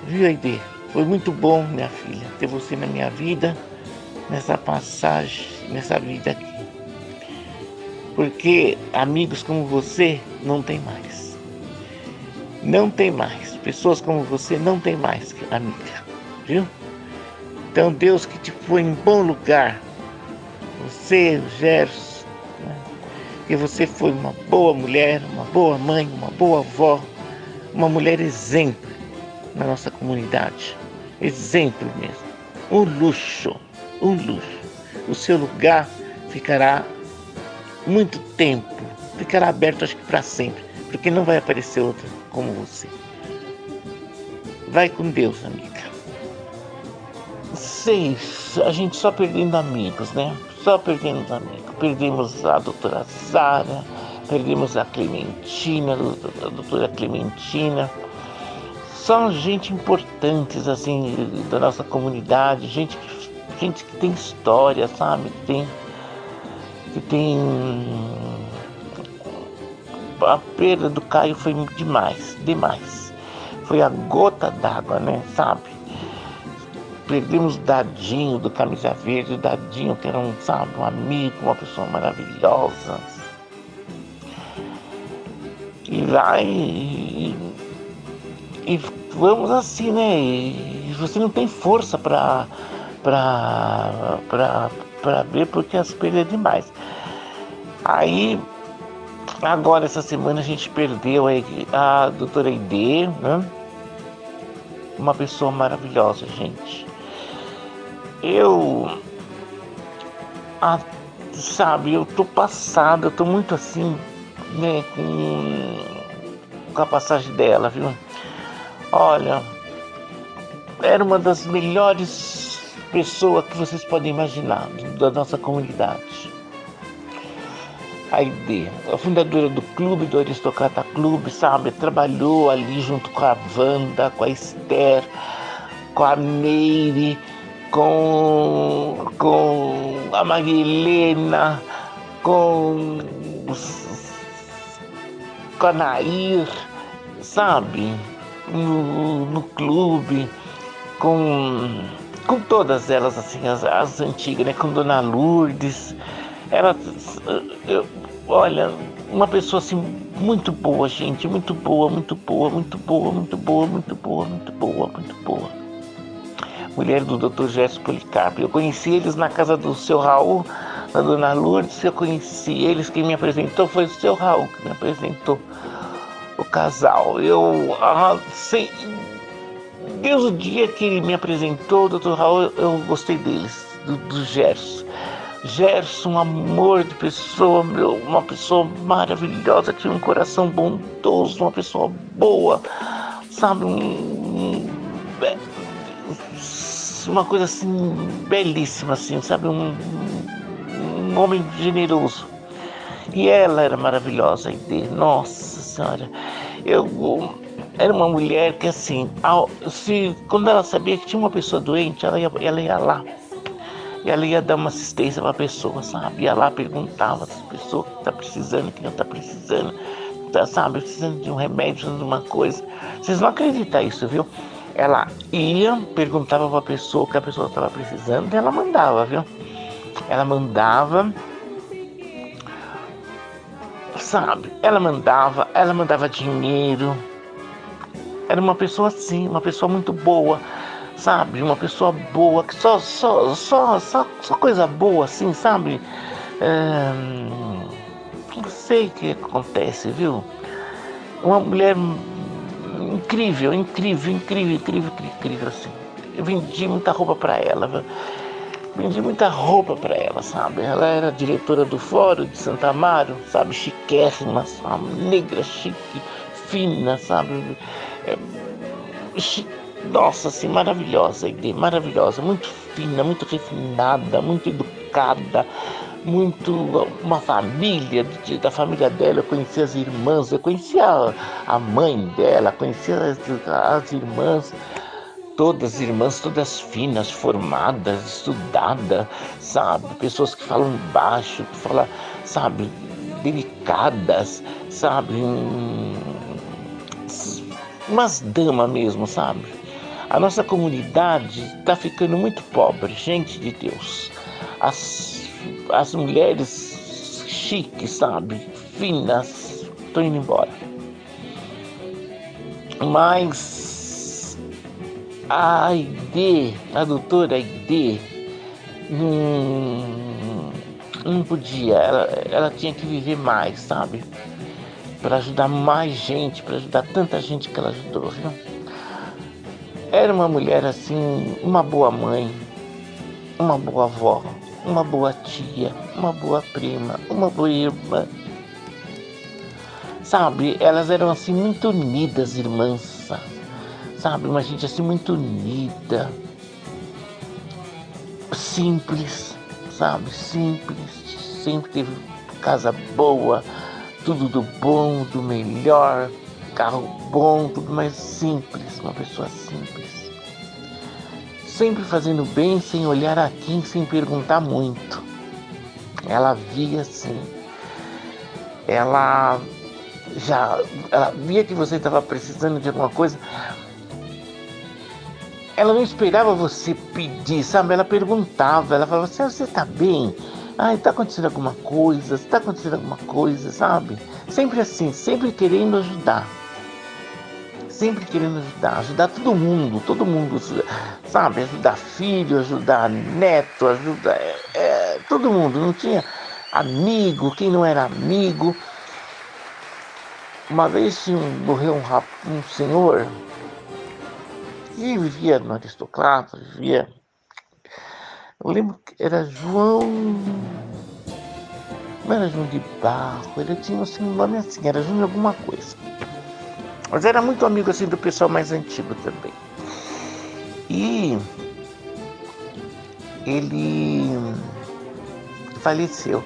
Viu, Aide? Foi muito bom, minha filha, ter você na minha vida, nessa passagem, nessa vida aqui. Porque amigos como você não tem mais. Não tem mais. Pessoas como você não tem mais amiga, viu? Então Deus que te põe em bom lugar. Você, o Gerson, né? que você foi uma boa mulher, uma boa mãe, uma boa avó, uma mulher exemplo na nossa comunidade exemplo mesmo. Um luxo, um luxo. O seu lugar ficará muito tempo, ficará aberto acho que para sempre, porque não vai aparecer outra como você. Vai com Deus, amiga. Seis, a gente só perdendo amigos, né? Só perdendo amigos. Perdemos a doutora Zara, perdemos a Clementina, a doutora Clementina são gente importantes assim da nossa comunidade, gente que, gente que tem história, sabe? Que tem, que tem a perda do Caio foi demais, demais. Foi a gota d'água, né? Sabe? Perdemos Dadinho do Camisa Verde, o Dadinho que era um, sabe, um amigo, uma pessoa maravilhosa. E vai e vamos assim, né? E você não tem força para para para ver porque as perdas é demais. Aí agora essa semana a gente perdeu a, a doutora Ide, né? Uma pessoa maravilhosa, gente. Eu a, sabe, eu tô passado, eu tô muito assim, né, com, com a passagem dela, viu? Olha, era uma das melhores pessoas que vocês podem imaginar da nossa comunidade. A ID, a fundadora do clube, do Aristocrata Clube, sabe? Trabalhou ali junto com a Wanda, com a Esther, com a Meire, com, com a Maria com, com a Nair, sabe? no, no clube, com, com todas elas, assim, as, as antigas, né? Com Dona Lourdes. Ela, eu, olha, uma pessoa assim muito boa, gente, muito boa, muito boa, muito boa, muito boa, muito boa, muito boa, muito boa. Mulher do Dr. Gerson Policarpo. Eu conheci eles na casa do seu Raul, da Dona Lourdes, eu conheci eles, quem me apresentou foi o seu Raul que me apresentou o casal. Eu, ah, desde o dia que ele me apresentou, o Dr. Raul, eu gostei deles, do, do Gerson. Gerson, um amor de pessoa, meu, uma pessoa maravilhosa, tinha um coração bondoso, uma pessoa boa, sabe, um, um, uma coisa assim belíssima, assim, sabe, um, um homem generoso. E ela era maravilhosa, nossa senhora. Eu era uma mulher que assim, ao, se, quando ela sabia que tinha uma pessoa doente, ela ia, ela ia lá. E ela ia dar uma assistência para a pessoa, sabe? Ia lá, perguntava se a pessoa está precisando, que não está precisando, tá, sabe? Precisando de um remédio, precisando de uma coisa. Vocês não acreditam isso, viu? Ela ia, perguntava para a pessoa o que a pessoa estava precisando e ela mandava, viu? Ela mandava sabe? Ela mandava, ela mandava dinheiro. Era uma pessoa assim, uma pessoa muito boa, sabe? Uma pessoa boa, que só, só, só, só, só coisa boa, assim, sabe? É, não sei o que acontece, viu? Uma mulher incrível, incrível, incrível, incrível, incrível, assim. Eu vendi muita roupa para ela, viu? vendi muita roupa para ela, sabe? Ela era diretora do Fórum de Santa Amaro, sabe? Chiquérrima, sabe? Negra, chique, fina, sabe? É, chique, nossa, assim, maravilhosa, maravilhosa, muito fina, muito refinada, muito educada, muito uma família, da família dela, eu conhecia as irmãs, eu conhecia a mãe dela, conhecia as, as irmãs, todas irmãs, todas finas, formadas, estudadas, sabe? Pessoas que falam baixo, que falam, sabe, delicadas, sabe? Umas damas mesmo, sabe? A nossa comunidade está ficando muito pobre, gente de Deus. As, as mulheres chiques, sabe? Finas, estão indo embora. Mas a Aide, a doutora Aide, não, não podia, ela, ela tinha que viver mais, sabe? Para ajudar mais gente, para ajudar tanta gente que ela ajudou, viu? Era uma mulher assim, uma boa mãe, uma boa avó, uma boa tia, uma boa prima, uma boa irmã. Sabe, elas eram assim muito unidas, irmãs, sabe? Uma gente assim muito unida, simples, sabe? Simples, sempre teve casa boa, tudo do bom, do melhor, carro bom, tudo mais simples, uma pessoa simples. Sempre fazendo bem sem olhar a quem, sem perguntar muito. Ela via assim. Ela já ela via que você estava precisando de alguma coisa, ela não esperava você pedir, sabe? Ela perguntava, ela falava assim, você tá bem? Ah, está acontecendo alguma coisa? Está acontecendo alguma coisa, sabe? Sempre assim, sempre querendo ajudar. Sempre querendo ajudar, ajudar todo mundo, todo mundo, sabe? Ajudar filho, ajudar neto, ajudar é, é, todo mundo. Não tinha amigo, quem não era amigo. Uma vez morreu um, um senhor e vivia no aristocrata, vivia. Eu lembro que era João. Não era João de Barro, ele tinha assim, um nome assim, era João de alguma coisa. Mas era muito amigo assim do pessoal mais antigo também. E ele faleceu.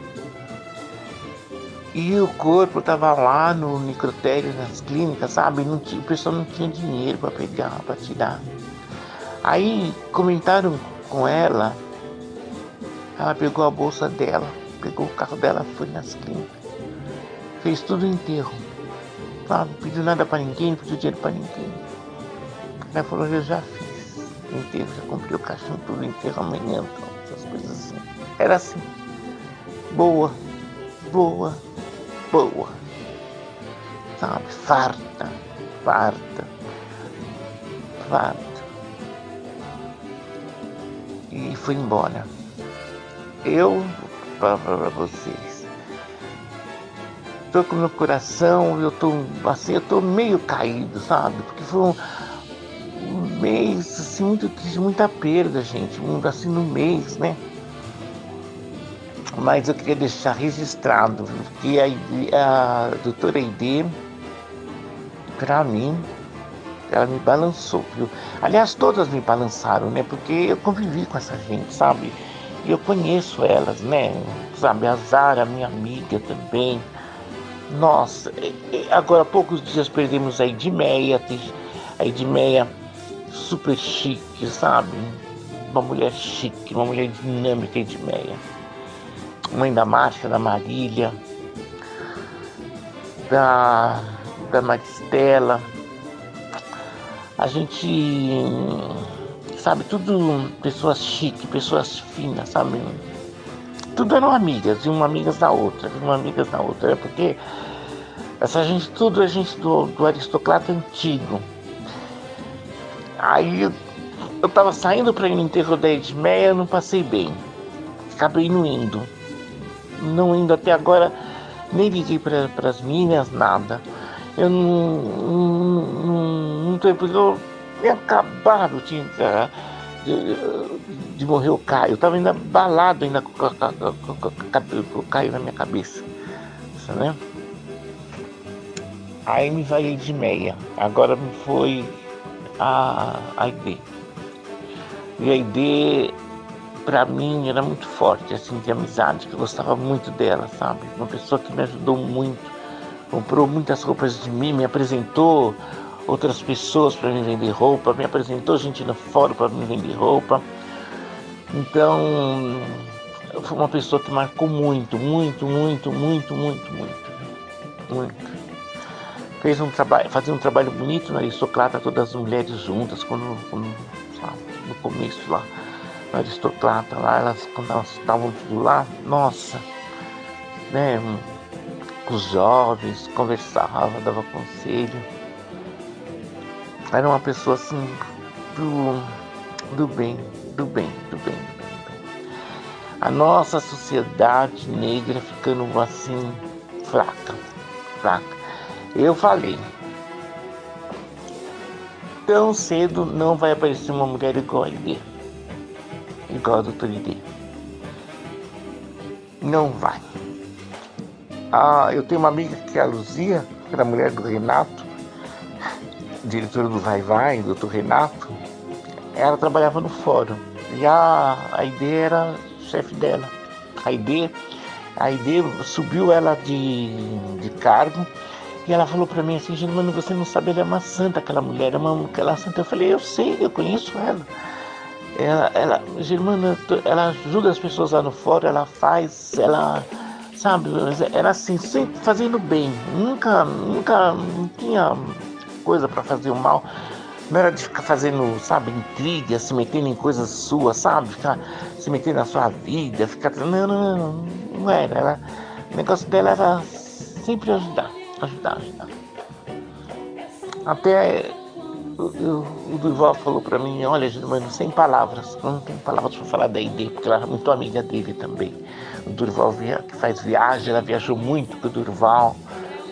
E o corpo estava lá no necrotério, nas clínicas, sabe? Não tinha, o pessoal não tinha dinheiro para pegar, para tirar. Aí comentaram com ela, ela pegou a bolsa dela, pegou o carro dela, foi nas clínicas, fez tudo o enterro. Sabe? Não pediu nada para ninguém, não pediu dinheiro para ninguém. Ela falou, eu já fiz o enterro, já comprei o caixão, tudo o enterro amanhã, então, essas coisas assim. Era assim. Boa, boa, boa, sabe? Farta, farta, farta. E foi embora. Eu, para vocês, tô com meu coração, eu tô assim, eu tô meio caído, sabe? Porque foi um, um mês assim, muito triste, muita perda, gente. Assim no mês, né? mas eu queria deixar registrado que a, a doutora Aide, para mim, ela me balançou, viu? Aliás, todas me balançaram, né? Porque eu convivi com essa gente, sabe? E eu conheço elas, né? Sabe, a Zara, minha amiga também. Nossa, agora há poucos dias perdemos a Edmeia, a Edmeia super chique, sabe? Uma mulher chique, uma mulher dinâmica, Edmeia mãe da Márcia, da Marília, da, da Maristela, A gente, sabe, tudo pessoas chique, pessoas finas, sabe? Tudo eram amigas, e uma amigas da outra, uma amigas da outra, é porque essa gente, tudo a gente do, do aristocrata antigo. Aí eu, eu tava saindo para ir no enterro da Edmeia, não passei bem. Acabei não indo. Não indo até agora, nem liguei para as meninas, nada. Eu não, não, não, não tô, porque eu me acabado de, de, de, morrer o Caio. Eu tava ainda balado ainda com, o Caio na minha cabeça. Né? Aí me vai de meia. Agora me foi a, a ID. E a ID, pra mim, era muito forte, assim, de amizade, que eu gostava muito dela, sabe? Uma pessoa que me ajudou muito, comprou muitas roupas de mim, me apresentou outras pessoas para me vender roupa, me apresentou gente no fórum para me vender roupa. Então, foi uma pessoa que marcou muito, muito, muito, muito, muito, muito, muito fez um trabalho, fazia um trabalho bonito na Aristocrata, todas as mulheres juntas, quando, quando sabe, no começo lá, na Aristocrata lá, elas quando elas estavam tudo lá, nossa, né, com os jovens, conversava, dava conselho. Era uma pessoa assim do, do bem, do bem, do bem, do bem. A nossa sociedade negra ficando assim fraca, fraca eu falei. Tão cedo não vai aparecer uma mulher igual a ID. Igual a doutora ID. Não vai. Ah, eu tenho uma amiga que é a Luzia, que era mulher do Renato, diretora do Vai Vai, doutor Renato. Ela trabalhava no fórum. E a, a ID era chefe dela. A ID, a ID subiu ela de, de cargo e ela falou para mim assim, Germano, você não sabe, ela é uma santa, aquela mulher, é uma, aquela santa. Eu falei, eu sei, eu conheço ela. Ela, ela Germana, ela ajuda as pessoas lá no fórum, ela faz, ela, sabe, era assim, sempre fazendo bem. Nunca, nunca, não tinha coisa para fazer o mal. Não era de ficar fazendo, sabe, intriga, se metendo em coisas suas, sabe? Ficar se metendo na sua vida, ficar. Não, não, não, não era. Ela, o negócio dela era sempre ajudar ajudar, ajudar. Até o, o Durval falou para mim, olha, Germano, sem palavras, não tem palavras para falar da ID, porque ela era muito amiga dele também. O Durval via, que faz viagem, ela viajou muito com o Durval,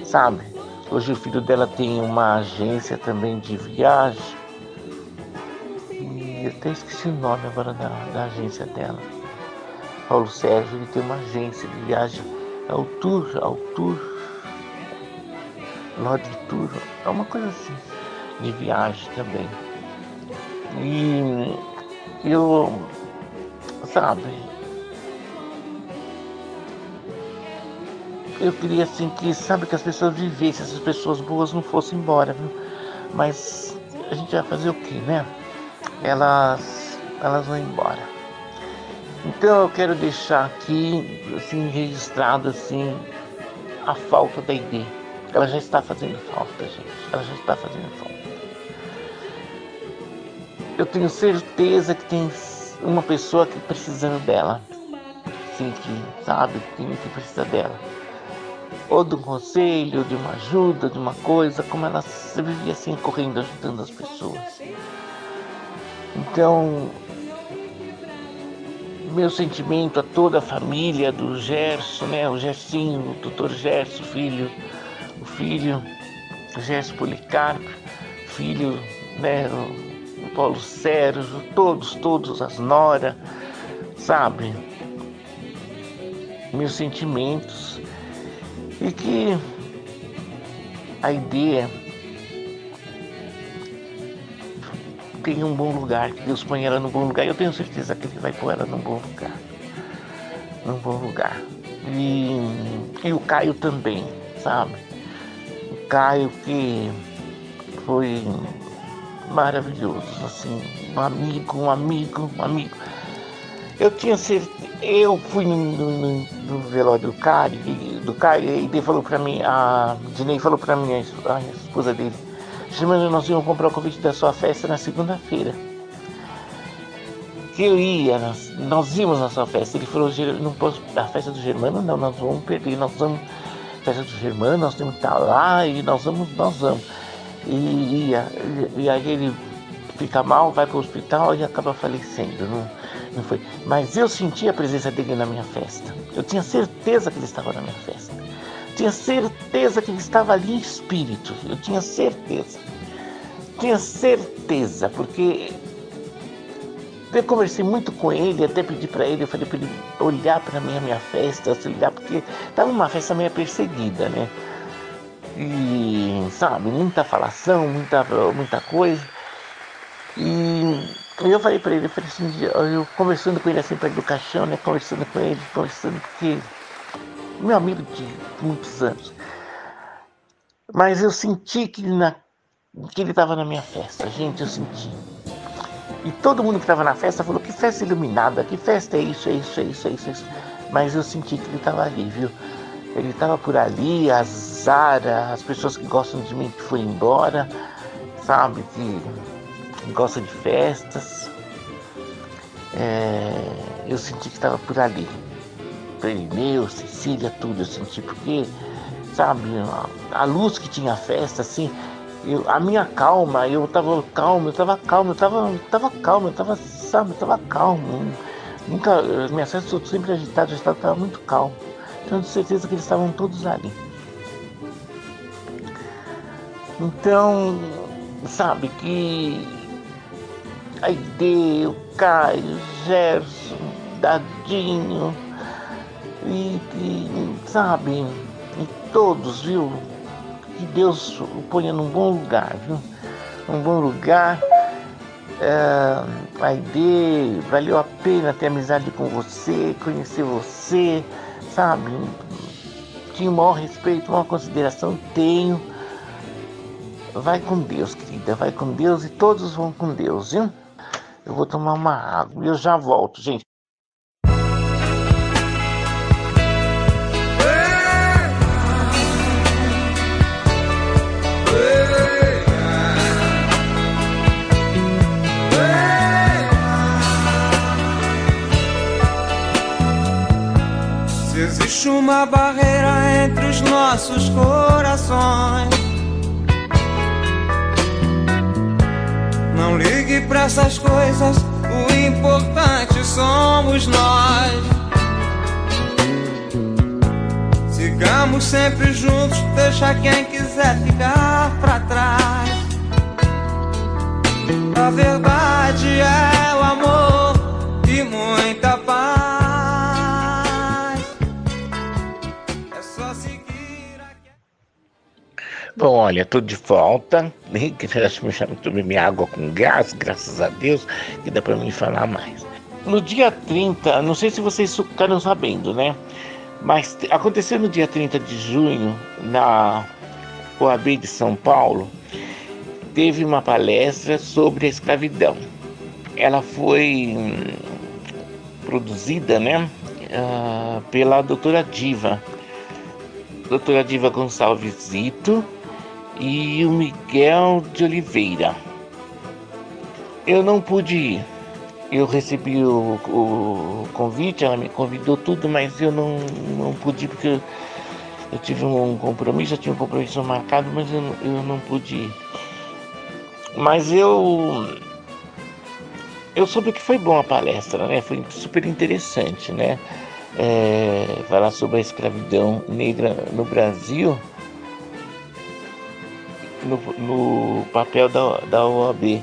sabe? Hoje o filho dela tem uma agência também de viagem. E eu até esqueci o nome agora da, da agência dela. Paulo Sérgio, ele tem uma agência de viagem. É o Tour, é o Tour Lord Tour, é uma coisa assim, de viagem também. E eu, sabe, eu queria assim que, sabe, que as pessoas vivessem, essas pessoas boas não fossem embora, viu? Mas a gente vai fazer o que, né? Elas, elas vão embora. Então eu quero deixar aqui, assim, registrado assim, a falta da ideia ela já está fazendo falta, gente. Ela já está fazendo falta. Eu tenho certeza que tem uma pessoa que precisando dela. Sim, que sabe, que precisa dela. Ou de um conselho, de uma ajuda, de uma coisa, como ela vivia assim, correndo, ajudando as pessoas. Então, meu sentimento a toda a família do Gerson, né? O Gersinho, o doutor Gerson, filho, o filho Gerson Policarpo, filho né, o Paulo Sérgio, todos, todos, as Nora, sabe? Meus sentimentos e que a ideia tem um bom lugar, que Deus põe ela num bom lugar. Eu tenho certeza que Ele vai pôr ela num bom lugar. Num bom lugar. E, e o Caio também, sabe? Caio que foi maravilhoso, assim, um amigo, um amigo, um amigo. Eu tinha certeza, eu fui no, no, no velório do Caio, do Caio, e ele falou para mim, a Dinei falou para mim, a esposa dele, Germano, nós íamos comprar o convite da sua festa na segunda-feira. Que eu ia, nós, nós íamos na sua festa. Ele falou, não posso, a festa do Germano não, nós vamos perder, nós vamos. Festa do Germano, nós temos que estar lá e nós vamos, nós vamos. E, e, e aí ele fica mal, vai para o hospital e acaba falecendo. Não, foi. Mas eu senti a presença dele na minha festa. Eu tinha certeza que ele estava na minha festa. Tinha certeza que ele estava ali em espírito. Eu tinha certeza. Tinha certeza, porque eu conversei muito com ele, até pedi para ele, eu falei para ele olhar para mim a minha festa, se olhar, porque estava uma festa meio perseguida, né? E, sabe, muita falação, muita, muita coisa. E eu falei para ele, eu falei assim, eu conversando com ele assim para do caixão, né? Conversando com ele, conversando, porque meu amigo de muitos anos. Mas eu senti que, na, que ele estava na minha festa, gente, eu senti. E todo mundo que estava na festa falou, que festa iluminada, que festa é isso, é isso, é isso, é isso, é isso. Mas eu senti que ele estava ali, viu? Ele estava por ali, a Zara, as pessoas que gostam de mim que foram embora, sabe? Que gosta de festas. É, eu senti que estava por ali. Perineu, Cecília, tudo eu senti, porque, sabe, a, a luz que tinha a festa, assim, eu, a minha calma, eu estava calmo, eu estava calmo, eu estava tava calmo, eu estava, sabe, estava calmo. Nunca, minhas festas sempre agitadas, eu estava muito calmo. Tenho certeza que eles estavam todos ali. Então, sabe, que Aide, o Caio, Gerson, Dadinho, e, e sabe, e todos, viu? Que Deus o ponha num bom lugar, viu? Um bom lugar. É, Aide, valeu a pena ter amizade com você, conhecer você, sabe? Tinha o maior respeito, maior consideração, tenho. Vai com Deus, querida, vai com Deus e todos vão com Deus, viu? Eu vou tomar uma água e eu já volto, gente. Se existe uma barreira entre os nossos corações Não ligue pra essas coisas, o importante somos nós. Sigamos sempre juntos, deixa quem quiser ficar pra trás. A verdade é o amor e muita paz. Bom, olha, tô de volta. [LAUGHS] Tomei minha água com gás, graças a Deus, que dá para mim falar mais. No dia 30, não sei se vocês ficaram sabendo, né? Mas aconteceu no dia 30 de junho, na OAB de São Paulo, teve uma palestra sobre a escravidão. Ela foi hum, produzida, né, uh, pela doutora Diva, doutora Diva Gonçalves Zito, e o Miguel de Oliveira. Eu não pude ir. Eu recebi o, o convite, ela me convidou tudo, mas eu não, não pude ir porque eu, tive um compromisso, eu tinha um compromisso marcado, mas eu, eu não pude ir. Mas eu eu soube que foi bom a palestra, né? Foi super interessante, né? É, falar sobre a escravidão negra no Brasil no, no papel da, da OAB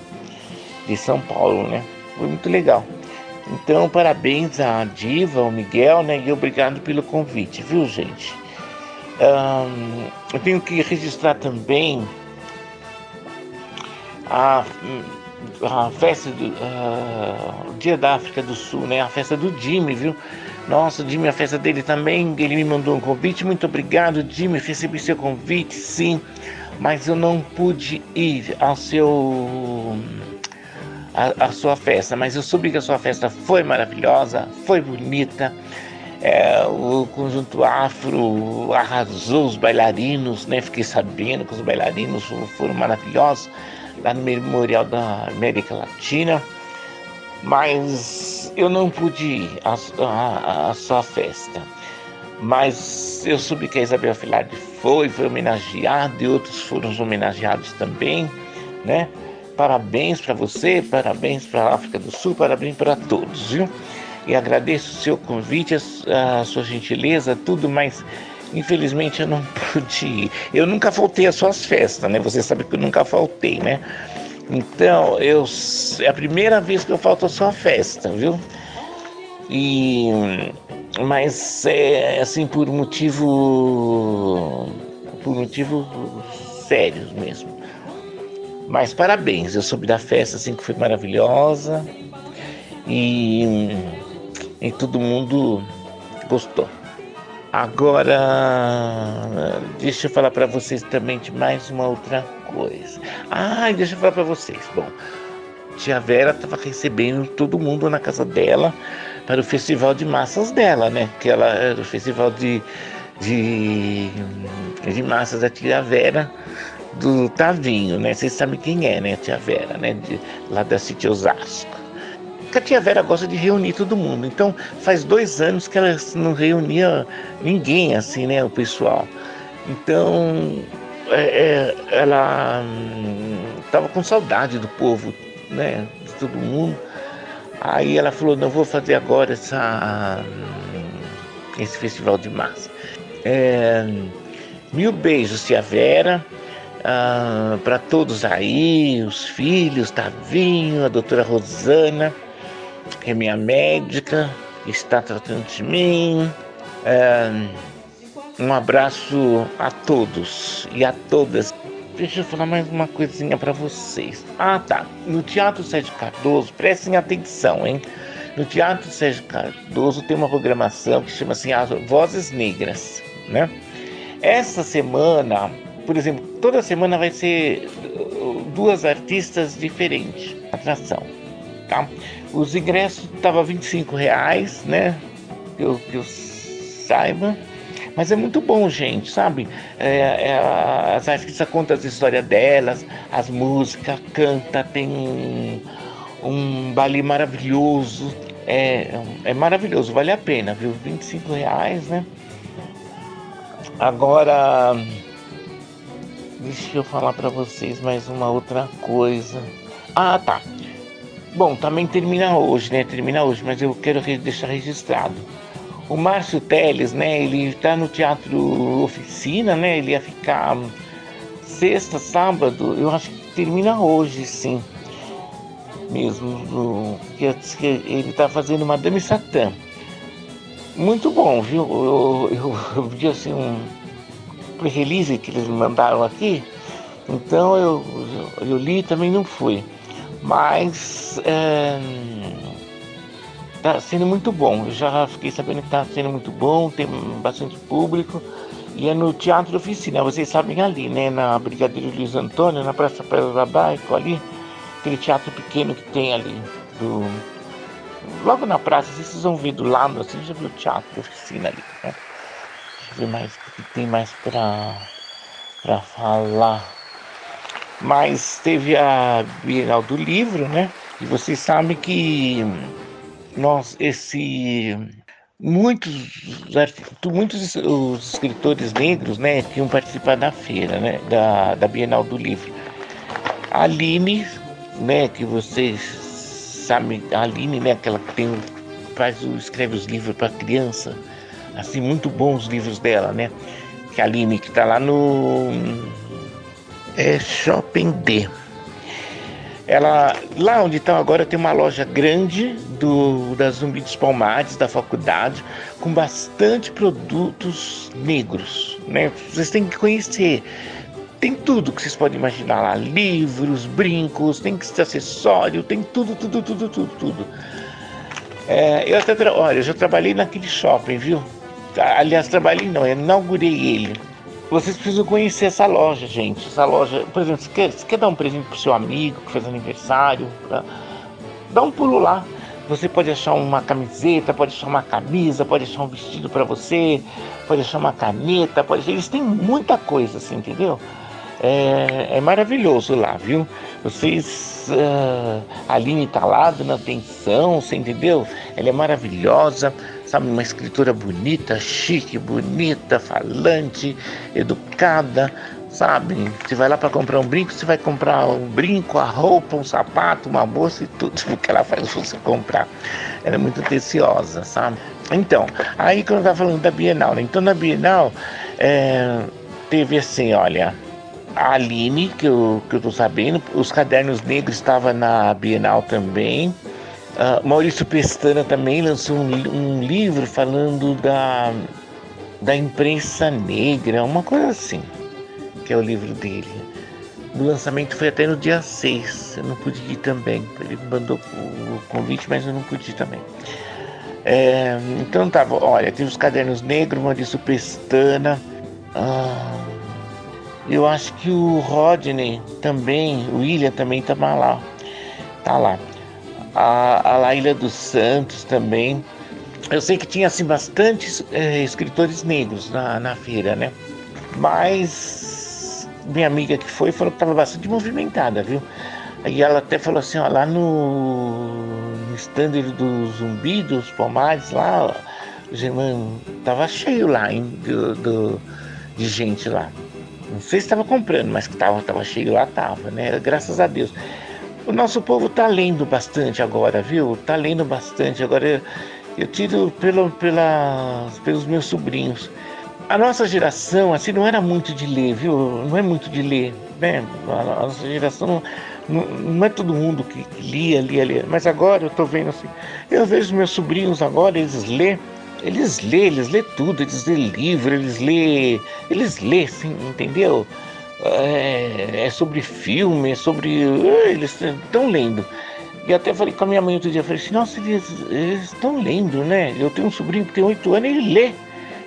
de São Paulo, né? Foi muito legal. Então, parabéns à Diva, ao Miguel, né? E obrigado pelo convite, viu, gente? Um, eu tenho que registrar também a, a festa do uh, Dia da África do Sul, né? A festa do Jimmy, viu? Nossa, Jimmy, a festa dele também. Ele me mandou um convite. Muito obrigado, Jimmy. Recebi seu convite, sim mas eu não pude ir ao seu a, a, sua festa, mas eu soube que a sua festa foi maravilhosa, foi bonita. É, o conjunto afro arrasou os bailarinos, né? Fiquei sabendo que os bailarinos foram maravilhosos lá no Memorial da América Latina. Mas eu não pude ir à, sua festa. Mas eu soube que a Isabel Filardi foi, foi homenageada e outros foram homenageados também, né? Parabéns para você, parabéns para a África do Sul, parabéns para todos, viu? E agradeço o seu convite, a, a sua gentileza, tudo, mas infelizmente eu não [LAUGHS] pude ir. Eu nunca faltei às suas festas, né? Você sabe que eu nunca faltei, né? Então, eu é a primeira vez que eu falto à sua festa, viu? E mas é assim por motivo por motivos sérios mesmo. Mas parabéns, eu soube da festa assim que foi maravilhosa e, e todo mundo gostou. Agora, deixa eu falar para vocês também de mais uma outra coisa. Ah, deixa eu falar para vocês. Bom, tia Vera estava recebendo todo mundo na casa dela para o festival de massas dela, né? Que ela era o festival de, de, de massas da tia Vera do Tavinho, né? Vocês sabem quem é, né? A tia Vera, né? De, lá da City Osasco. A tia Vera gosta de reunir todo mundo. Então, faz dois anos que ela não reunia ninguém, assim, né? O pessoal. Então, é, é, ela estava hum, com saudade do povo, né? De todo mundo. Aí ela falou, não vou fazer agora essa, esse festival de massa. É, mil beijos, tia Vera ah, para todos aí, os filhos, Tavinho, a doutora Rosana, que é minha médica, está tratando de mim. É, um abraço a todos e a todas. Deixa eu falar mais uma coisinha para vocês. Ah, tá. No Teatro Sérgio Cardoso, prestem atenção, hein? No Teatro Sérgio Cardoso tem uma programação que chama assim As Vozes Negras, né? Essa semana por exemplo, toda semana vai ser uh, duas artistas diferentes, atração, tá? Os ingressos estavam 25 reais, né? Que eu, que eu saiba. Mas é muito bom, gente, sabe? É, é, as artistas contam as histórias delas, as músicas, canta, tem um, um maravilhoso. É, é maravilhoso, vale a pena, viu? 25 reais, né? Agora Deixa eu falar para vocês mais uma outra coisa. Ah, tá. Bom, também termina hoje, né? Termina hoje, mas eu quero deixar registrado. O Márcio Teles, né? Ele tá no Teatro Oficina, né? Ele ia ficar sexta, sábado. Eu acho que termina hoje, sim. Mesmo. Que ele tá fazendo Madame Satã. Muito bom, viu? Eu, eu, eu vi assim um release que eles me mandaram aqui, então eu, eu, eu li também não fui. Mas é, tá sendo muito bom. Eu já fiquei sabendo que tá sendo muito bom, tem bastante público. E é no Teatro Oficina, vocês sabem ali, né? Na Brigadeiro Luiz Antônio, na Praça Pedro Rabaico, ali, aquele teatro pequeno que tem ali. Do... Logo na praça, vocês vão ver do lado, assim, já viu o Teatro Oficina ali, né? ver mais o que tem mais para para falar. Mas teve a Bienal do Livro, né? E vocês sabem que nós esse muitos muitos os escritores negros, né, que iam participar da feira, né, da, da Bienal do Livro. A Aline, né, que vocês sabem, a Aline, né, aquela que tem faz escreve os livros para criança assim, muito bons livros dela, né? Que a Aline, que tá lá no é, Shopping D. Ela, lá onde estão agora tem uma loja grande do da Zumbi dos Palmares, da faculdade, com bastante produtos negros, né? Vocês têm que conhecer. Tem tudo que vocês podem imaginar lá, livros, brincos, tem acessório, tem tudo, tudo, tudo, tudo, tudo. É, eu até, olha, eu já trabalhei naquele shopping, viu? Aliás, trabalhei não, eu inaugurei ele. Vocês precisam conhecer essa loja, gente. Essa loja, por exemplo, você quer, você quer dar um presente pro seu amigo que faz aniversário? Pra... Dá um pulo lá. Você pode achar uma camiseta, pode achar uma camisa, pode achar um vestido para você, pode achar uma caneta, pode. Eles têm muita coisa, assim, entendeu? É, é maravilhoso lá, viu? Vocês. Uh, a Aline tá lá dando atenção, você entendeu? Ela é maravilhosa, sabe? Uma escritora bonita, chique, bonita, falante, educada sabe? Você vai lá para comprar um brinco, você vai comprar um brinco, a roupa, um sapato, uma bolsa e tudo [LAUGHS] que ela faz você comprar. Ela é muito atenciosa, sabe? Então, aí quando eu tava falando da Bienal, né? então na Bienal é, teve assim, olha, a Aline, que eu, que eu tô sabendo, os cadernos negros estavam na Bienal também. Uh, Maurício Pestana também lançou um, um livro falando da, da imprensa negra, uma coisa assim que é o livro dele. O lançamento foi até no dia 6, eu não pude ir também. Ele mandou o convite, mas eu não pude ir também. É, então tava, olha, tem os cadernos negros, Maurício Pestana. Ah, eu acho que o Rodney também, o William também tava lá. Tá lá. A, a Laila dos Santos também. Eu sei que tinha assim bastantes é, escritores negros na, na feira, né? Mas minha amiga que foi falou que estava bastante movimentada, viu? Aí ela até falou assim, ó, lá no, no stand do Zumbi, dos Palmares, lá, o Germano tava cheio lá, hein, do, do, de gente lá. Não sei se estava comprando, mas que tava, tava cheio lá, tava, né? Graças a Deus. O nosso povo tá lendo bastante agora, viu? Tá lendo bastante. Agora eu, eu tiro pelo, pela, pelos meus sobrinhos a nossa geração assim não era muito de ler, viu? Não é muito de ler, né? A nossa geração não, não, é todo mundo que, lia, lia, lia. Mas agora eu tô vendo assim, eu vejo meus sobrinhos agora, eles lê, eles lê, eles lê tudo, eles lê livro, eles lê, eles lê, assim, entendeu? É, é sobre filme, é sobre, é, eles estão lendo. E até falei com a minha mãe outro dia, falei assim, nossa, eles estão lendo, né? Eu tenho um sobrinho que tem oito anos e ele lê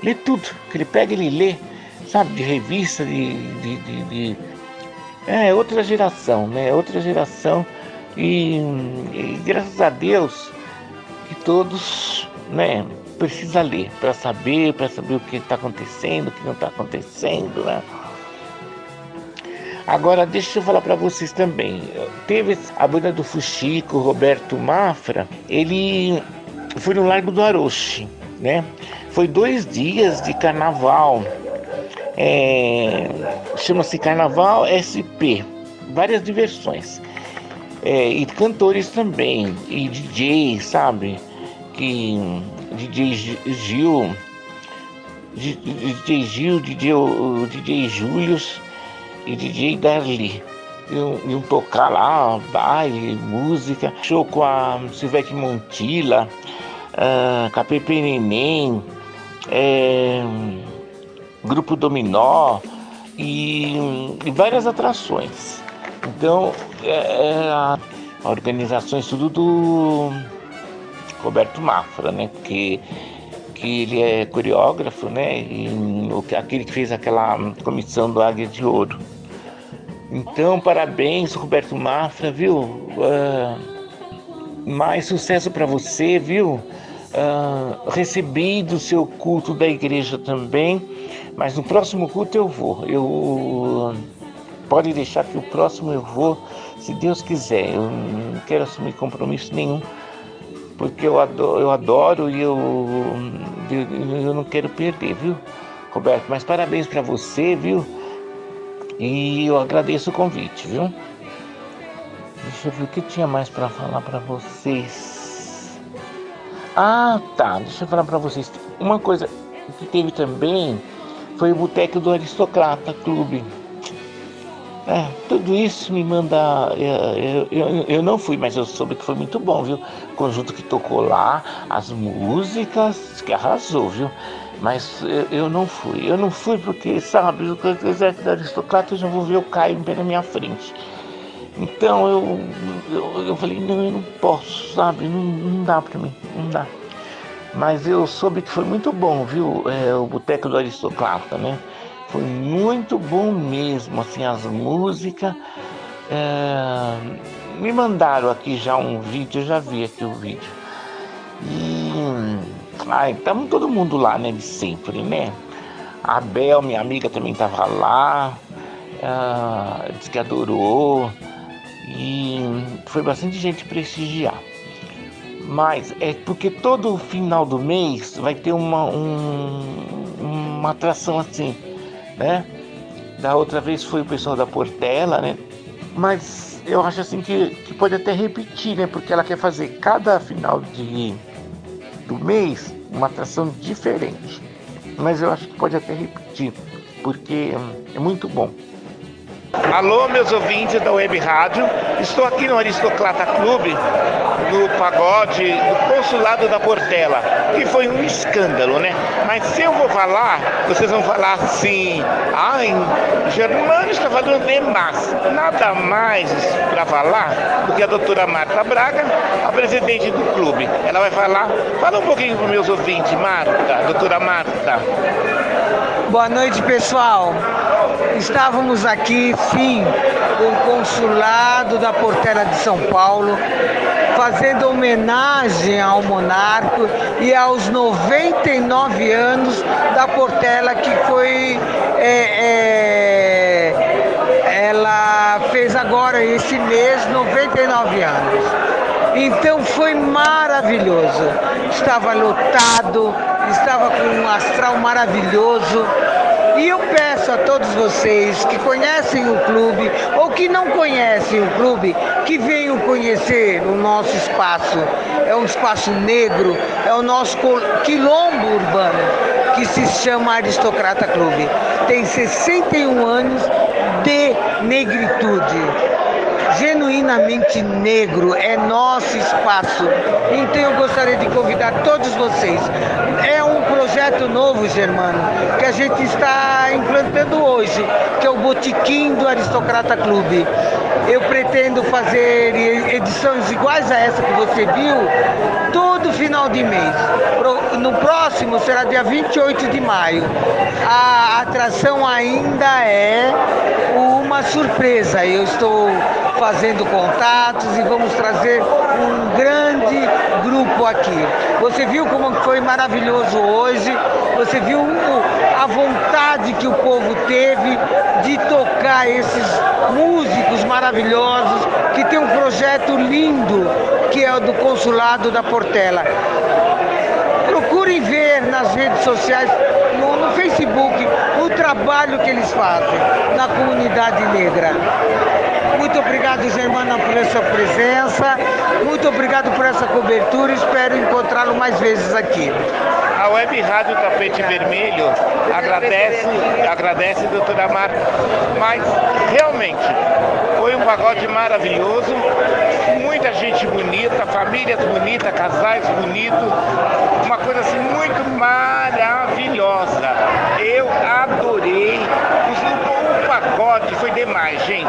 lê tudo, que ele pega ele lê, sabe, de revista, de, de, de, de... É outra geração, né? Outra geração e, e graças a Deus que todos, né, precisa ler para saber, para saber o que está acontecendo, o que não está acontecendo, né? Agora, deixa eu falar para vocês também. Teve a banda do Fuxico, Roberto Mafra, ele foi no Largo do Aroche, né? Foi dois dias de carnaval. É, Chama-se Carnaval SP. Várias diversões. É, e cantores também. E DJ, sabe? Que DJ Gil. DJ Gil, DJ, DJ Július e DJ Darli. Iam, iam tocar lá, baile, música, show com a Silvete Montilla, uh, com a Pepe Neném, é, Grupo Dominó e, e, várias atrações. Então, é, é a, organizações tudo do Roberto Mafra, né? Que, que ele é coreógrafo, né? E aquele que fez aquela comissão do Águia de Ouro. Então, parabéns, Roberto Mafra, viu? Uh, mais sucesso para você, viu? Uh, recebi do seu culto da igreja também, mas no próximo culto eu vou. Eu pode deixar que o próximo eu vou, se Deus quiser. Eu não quero assumir compromisso nenhum, porque eu adoro, eu adoro e eu, eu, eu não quero perder, viu, Roberto? Mas parabéns para você, viu? E eu agradeço o convite, viu? Deixa eu ver o que tinha mais para falar para vocês. Ah, tá. Deixa eu falar para vocês. Uma coisa que teve também foi o Boteco do Aristocrata Clube. É, tudo isso me manda. Eu, eu, eu, não fui, mas eu soube que foi muito bom, viu? O conjunto que tocou lá, as músicas, que arrasou, viu? Mas eu, eu não fui. Eu não fui porque, sabe, o do Aristocrata eu já vou ver o Caio na minha frente. Então eu, eu, eu falei, não, eu não posso, sabe? Não, não dá para mim, não dá. Mas eu soube que foi muito bom, viu? É, o Boteco do Aristocrata, né? Foi muito bom mesmo, assim, as músicas. É... Me mandaram aqui já um vídeo, eu já vi aqui o vídeo. E. Ai, estamos todo mundo lá, né? De sempre, né? A Bel, minha amiga, também estava lá. Ah, disse que adorou. E foi bastante gente prestigiar. Mas é porque todo final do mês vai ter uma, um, uma atração assim, né? Da outra vez foi o pessoal da Portela, né? Mas eu acho assim que, que pode até repetir, né? Porque ela quer fazer cada final de, do mês uma atração diferente. Mas eu acho que pode até repetir, porque é muito bom. Alô, meus ouvintes da Web Rádio. Estou aqui no Aristocrata Clube, no pagode do Consulado da Portela, que foi um escândalo, né? Mas se eu vou falar, vocês vão falar assim: ai, Germano está falando demais. Nada mais para falar do que a doutora Marta Braga, a presidente do clube. Ela vai falar. Fala um pouquinho para meus ouvintes, Marta, doutora Marta. Boa noite, pessoal. Estávamos aqui, sim, o consulado da Portela de São Paulo, fazendo homenagem ao monarca e aos 99 anos da Portela, que foi. É, é, ela fez agora, esse mês, 99 anos. Então foi maravilhoso. Estava lotado, estava com um astral maravilhoso. E eu peço a todos vocês que conhecem o clube ou que não conhecem o clube, que venham conhecer o nosso espaço. É um espaço negro, é o nosso quilombo urbano, que se chama Aristocrata Clube. Tem 61 anos de negritude genuinamente negro, é nosso espaço. Então eu gostaria de convidar todos vocês. É um projeto novo, Germano, que a gente está implantando hoje, que é o Botiquim do Aristocrata Clube. Eu pretendo fazer edições iguais a essa que você viu, todo final de mês. No próximo será dia 28 de maio. A atração ainda é uma surpresa. Eu estou fazendo contatos e vamos trazer um grande grupo aqui. Você viu como foi maravilhoso hoje, você viu a vontade que o povo teve de tocar esses músicos maravilhosos, que tem um projeto lindo que é o do Consulado da Portela. Procurem ver nas redes sociais, no, no Facebook, o trabalho que eles fazem na comunidade negra. Muito obrigado, Germana, por essa presença. Muito obrigado por essa cobertura. Espero encontrá-lo mais vezes aqui. A Web Rádio Tapete Vermelho agradece, agradece, doutora Marta. Mas realmente foi um pagode maravilhoso, muita gente bonita, famílias bonitas, casais bonitos, uma coisa assim muito maravilhosa. Eu adorei. O, pagode foi demais, gente.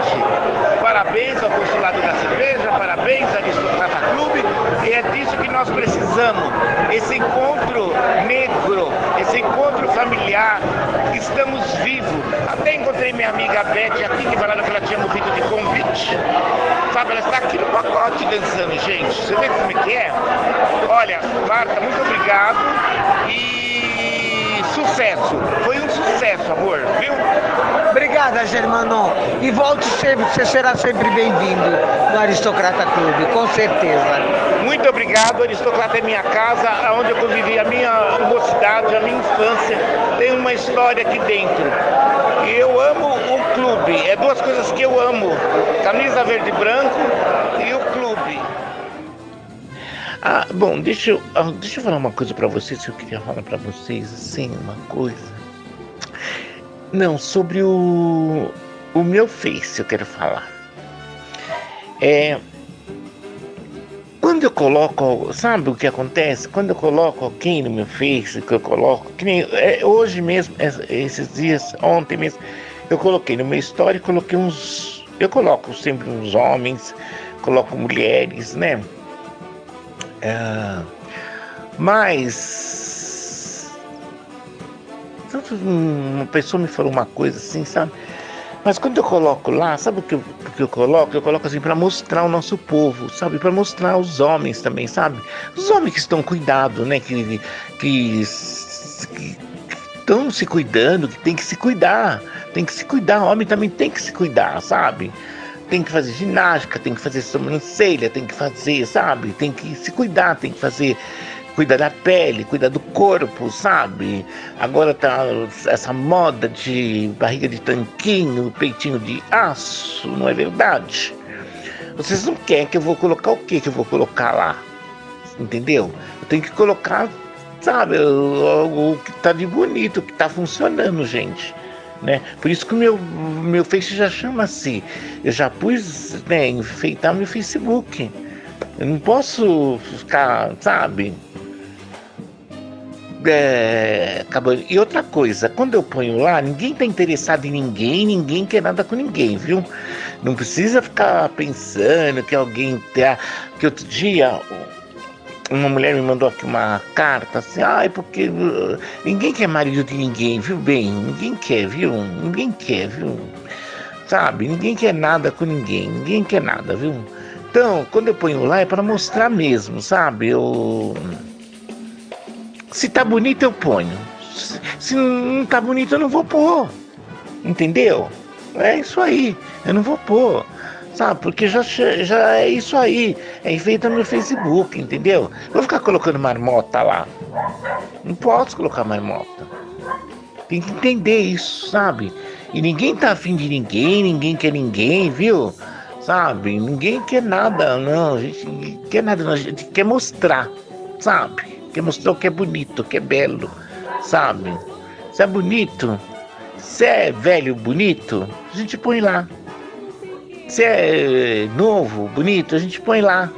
Parabéns ao Consulado da Cerveja, parabéns ao Aristocrata Clube. E é disso que nós precisamos. Esse encontro negro, esse encontro familiar. Estamos vivos. Até encontrei minha amiga Beth aqui, que falaram que ela tinha morrido de convite. Sabe, ela está aqui no pacote dançando, gente. Você vê como é que é? Olha, Marta, muito obrigado. E sucesso. Foi um sucesso, amor, viu? Obrigada, Germano. E volte sempre, você será sempre bem-vindo no Aristocrata Clube, com certeza. Muito obrigado, Aristocrata é minha casa, onde eu convivi a minha mocidade, a minha infância. Tem uma história aqui dentro. E eu amo o clube. É duas coisas que eu amo: camisa verde e branco e o clube. Ah, bom, deixa eu, ah, deixa eu falar uma coisa para vocês eu queria falar para vocês, assim, uma coisa. Não, sobre o, o meu Face eu quero falar. É, quando eu coloco, sabe o que acontece? Quando eu coloco alguém no meu Face, que eu coloco, que nem é, hoje mesmo, esses dias, ontem mesmo, eu coloquei no meu story, coloquei uns, eu coloco sempre uns homens, coloco mulheres, né? É, mas uma pessoa me falou uma coisa assim, sabe? Mas quando eu coloco lá, sabe o que eu, o que eu coloco? Eu coloco assim para mostrar o nosso povo, sabe? Para mostrar os homens também, sabe? Os homens que estão cuidados, né? Que, que, que estão se cuidando, que tem que se cuidar, tem que se cuidar. O homem também tem que se cuidar, sabe? Tem que fazer ginástica, tem que fazer sobrancelha, tem que fazer, sabe? Tem que se cuidar, tem que fazer cuida da pele, cuida do corpo, sabe? Agora tá essa moda de barriga de tanquinho, peitinho de aço, não é verdade? Vocês não querem que eu vou colocar o que que eu vou colocar lá? Entendeu? Eu tenho que colocar, sabe, o, o que tá de bonito, o que tá funcionando, gente. Né? Por isso que o meu, meu Face já chama assim. Eu já pus, né, enfeitar meu Facebook. Eu não posso ficar, sabe? É. E outra coisa, quando eu ponho lá, ninguém tá interessado em ninguém, ninguém quer nada com ninguém, viu? Não precisa ficar pensando que alguém tá. Que outro dia uma mulher me mandou aqui uma carta assim, ai, ah, porque uh, ninguém quer marido de ninguém, viu bem? Ninguém quer, viu? Ninguém quer, viu? Sabe? Ninguém quer nada com ninguém, ninguém quer nada, viu? Então, quando eu ponho lá é para mostrar mesmo, sabe? Eu se tá bonito, eu ponho. Se não tá bonito, eu não vou pôr. Entendeu? É isso aí. Eu não vou pôr. Sabe? Porque já, já é isso aí. É feito no Facebook, entendeu? Vou ficar colocando marmota lá. Não posso colocar marmota. Tem que entender isso, sabe? E ninguém tá afim de ninguém, ninguém quer ninguém, viu? Sabe? Ninguém quer nada, não. A gente quer nada, não. A gente quer mostrar, sabe? que mostrou que é bonito, que é belo, sabe? Se é bonito, se é velho bonito, a gente põe lá. Se é novo, bonito, a gente põe lá.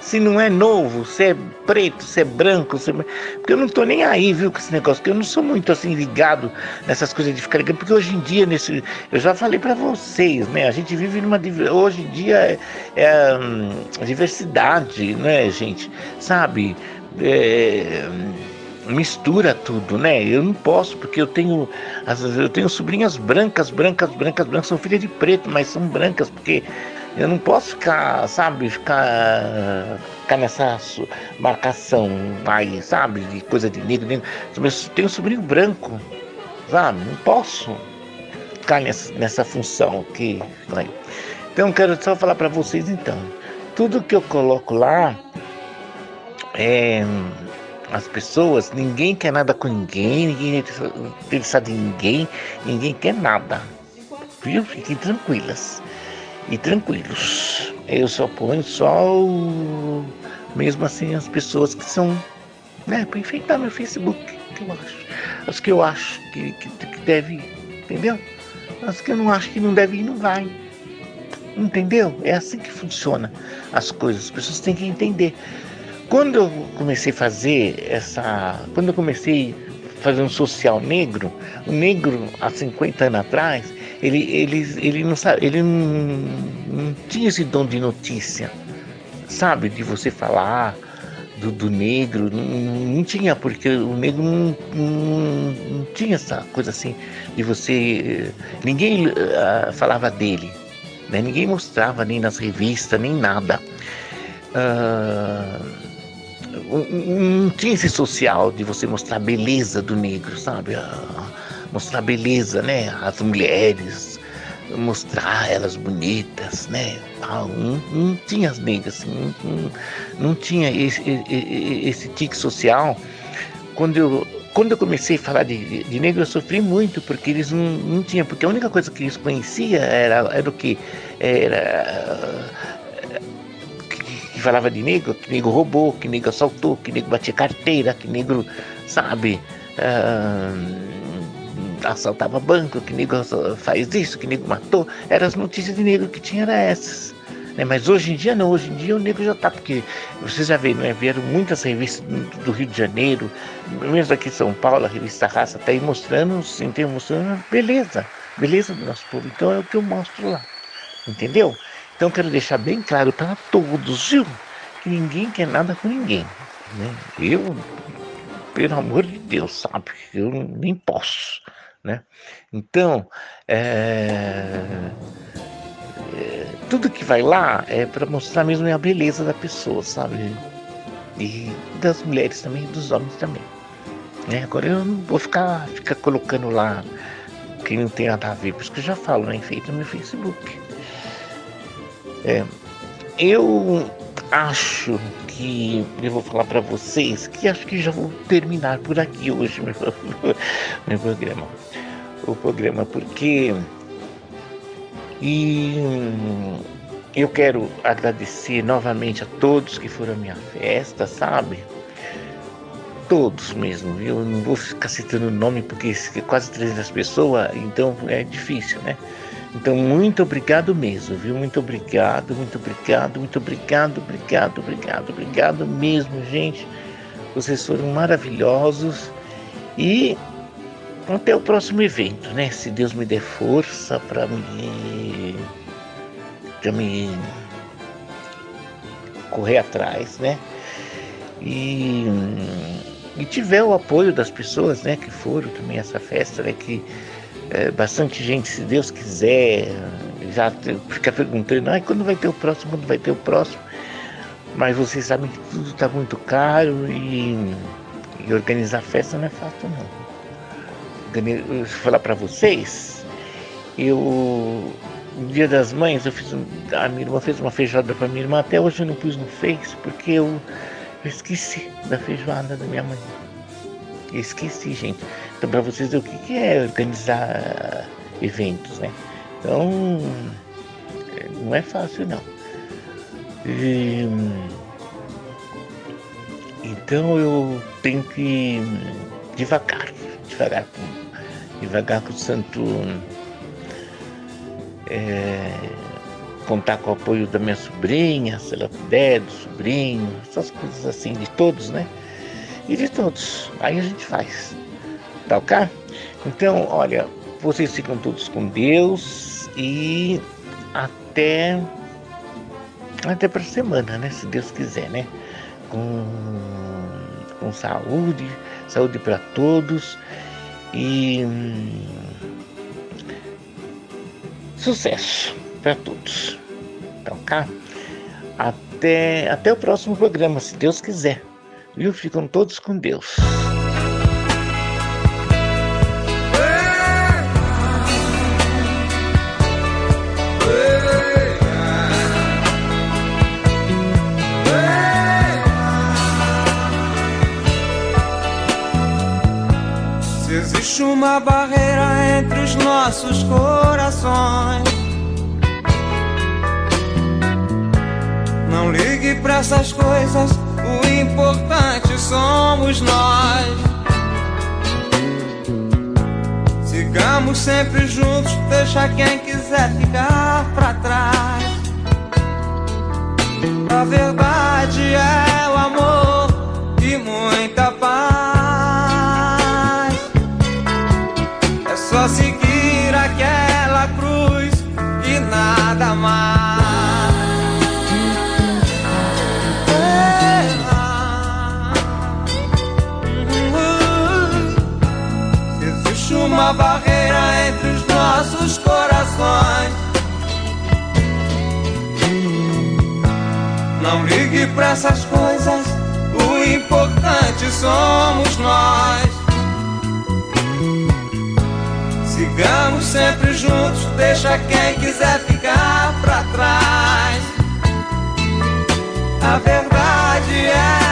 Se não é novo, se é preto, se é branco, se é... porque eu não tô nem aí, viu, com esse negócio, porque eu não sou muito assim ligado nessas coisas de ficar ligado, porque hoje em dia, nesse, eu já falei para vocês, né, a gente vive numa, hoje em dia é, é hum, diversidade, né, gente, sabe, é, mistura tudo, né? Eu não posso, porque eu tenho. Eu tenho sobrinhas brancas, brancas, brancas, brancas, são filhas de preto, mas são brancas, porque eu não posso ficar, sabe, ficar, ficar nessa marcação aí, sabe, de coisa de negro, negro. Eu tenho um sobrinho branco, sabe? Não posso ficar nessa, nessa função aqui. Né? Então quero só falar para vocês então. Tudo que eu coloco lá é, as pessoas, ninguém quer nada com ninguém, ninguém é interessado ninguém, ninguém quer nada. Viu? Fiquem tranquilas e tranquilos. Eu só ponho só o, mesmo assim as pessoas que são, né, para enfeitar meu Facebook, que eu acho. As que eu acho que, que, que deve, entendeu? As que eu não acho que não deve ir, não vai. Entendeu? É assim que funciona as coisas. As pessoas têm que entender. Quando eu comecei a fazer essa. Quando eu comecei fazer um social negro, o negro há 50 anos atrás, ele, ele, ele não sabe, ele não, não tinha esse dom de notícia, sabe? De você falar do, do negro, não, não, tinha, porque o negro não, não, não, tinha essa coisa assim de você. Ninguém uh, falava dele, né? ninguém mostrava nem nas revistas, nem nada. Uh, não tinha esse social de você mostrar a beleza do negro, sabe? Ah, mostrar a beleza, né? As mulheres, mostrar elas bonitas, né? Não, não tinha as negras, assim, não, não, tinha esse, esse tique social. Quando eu, quando eu comecei a falar de, de negro, eu sofri muito, porque eles não, não tinham, porque a única coisa que eles conheciam era, era o que? Era falava de negro, que negro roubou, que negro assaltou, que negro batia carteira, que negro, sabe, uh, assaltava banco, que negro faz isso, que negro matou. Eram as notícias de negro que tinha essas. Né? Mas hoje em dia não, hoje em dia o negro já tá, porque vocês já viram, né? vieram muitas revistas do Rio de Janeiro, mesmo aqui em São Paulo, a revista Raça tá aí mostrando, sim, mostrando beleza, beleza do nosso povo. Então é o que eu mostro lá. Entendeu? Então quero deixar bem claro para todos, viu? Que ninguém quer nada com ninguém. Né? Eu, pelo amor de Deus, sabe? Eu nem posso. né? Então, é, é, tudo que vai lá é para mostrar mesmo a beleza da pessoa, sabe? E das mulheres também, dos homens também. Né? Agora eu não vou ficar, ficar colocando lá que não tem nada a ver, por isso que eu já falo, né? Feito no meu Facebook. É, eu acho que eu vou falar para vocês que acho que já vou terminar por aqui hoje meu, [LAUGHS] meu programa. O programa, porque e eu quero agradecer novamente a todos que foram à minha festa, sabe? Todos mesmo, viu? Eu não vou ficar citando o nome porque quase 300 pessoas, então é difícil, né? Então, muito obrigado mesmo, viu? Muito obrigado, muito obrigado, muito obrigado, obrigado, obrigado, obrigado mesmo, gente. Vocês foram maravilhosos e até o próximo evento, né? Se Deus me der força para me, para me correr atrás, né? E, e tiver o apoio das pessoas, né? Que foram também essa festa, né? Que é, bastante gente, se Deus quiser, já fica perguntando, ah, quando vai ter o próximo, quando vai ter o próximo. Mas vocês sabem que tudo está muito caro e, e, organizar festa não é fácil não. Vou falar para vocês, eu no dia das mães eu fiz a minha irmã fez uma feijoada para minha irmã, até hoje eu não pus no Face porque eu, eu esqueci da feijoada da minha mãe. Esqueci, gente. Então, para vocês o que, que é organizar eventos, né? Então, não é fácil, não. E, então, eu tenho que devagar, devagar, devagar com o santo. É, contar com o apoio da minha sobrinha, se ela puder, do sobrinho, essas coisas assim, de todos, né? E de todos. Aí a gente faz. Tá ok? Então, olha, vocês ficam todos com Deus e até até para semana, né? Se Deus quiser, né? Com, com saúde, saúde para todos e hum, sucesso para todos. Tá ok? Até, até o próximo programa, se Deus quiser. Viu? Ficam todos com Deus. Existe uma barreira entre os nossos corações. Não ligue para essas coisas, o importante somos nós. Sigamos sempre juntos, deixa quem quiser ficar para trás. A verdade para essas coisas, o importante somos nós. Sigamos sempre juntos, deixa quem quiser ficar pra trás. A verdade é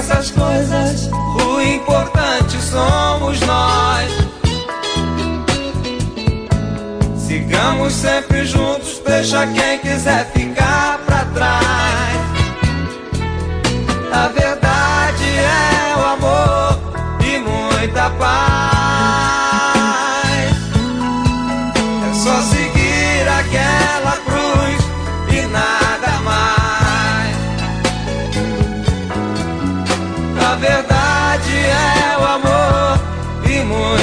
essas coisas. O importante somos nós. Sigamos sempre juntos, deixa quem quiser ficar pra trás. A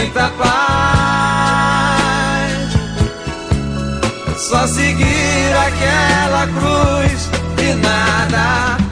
muita paz. Só seguir aquela cruz e nada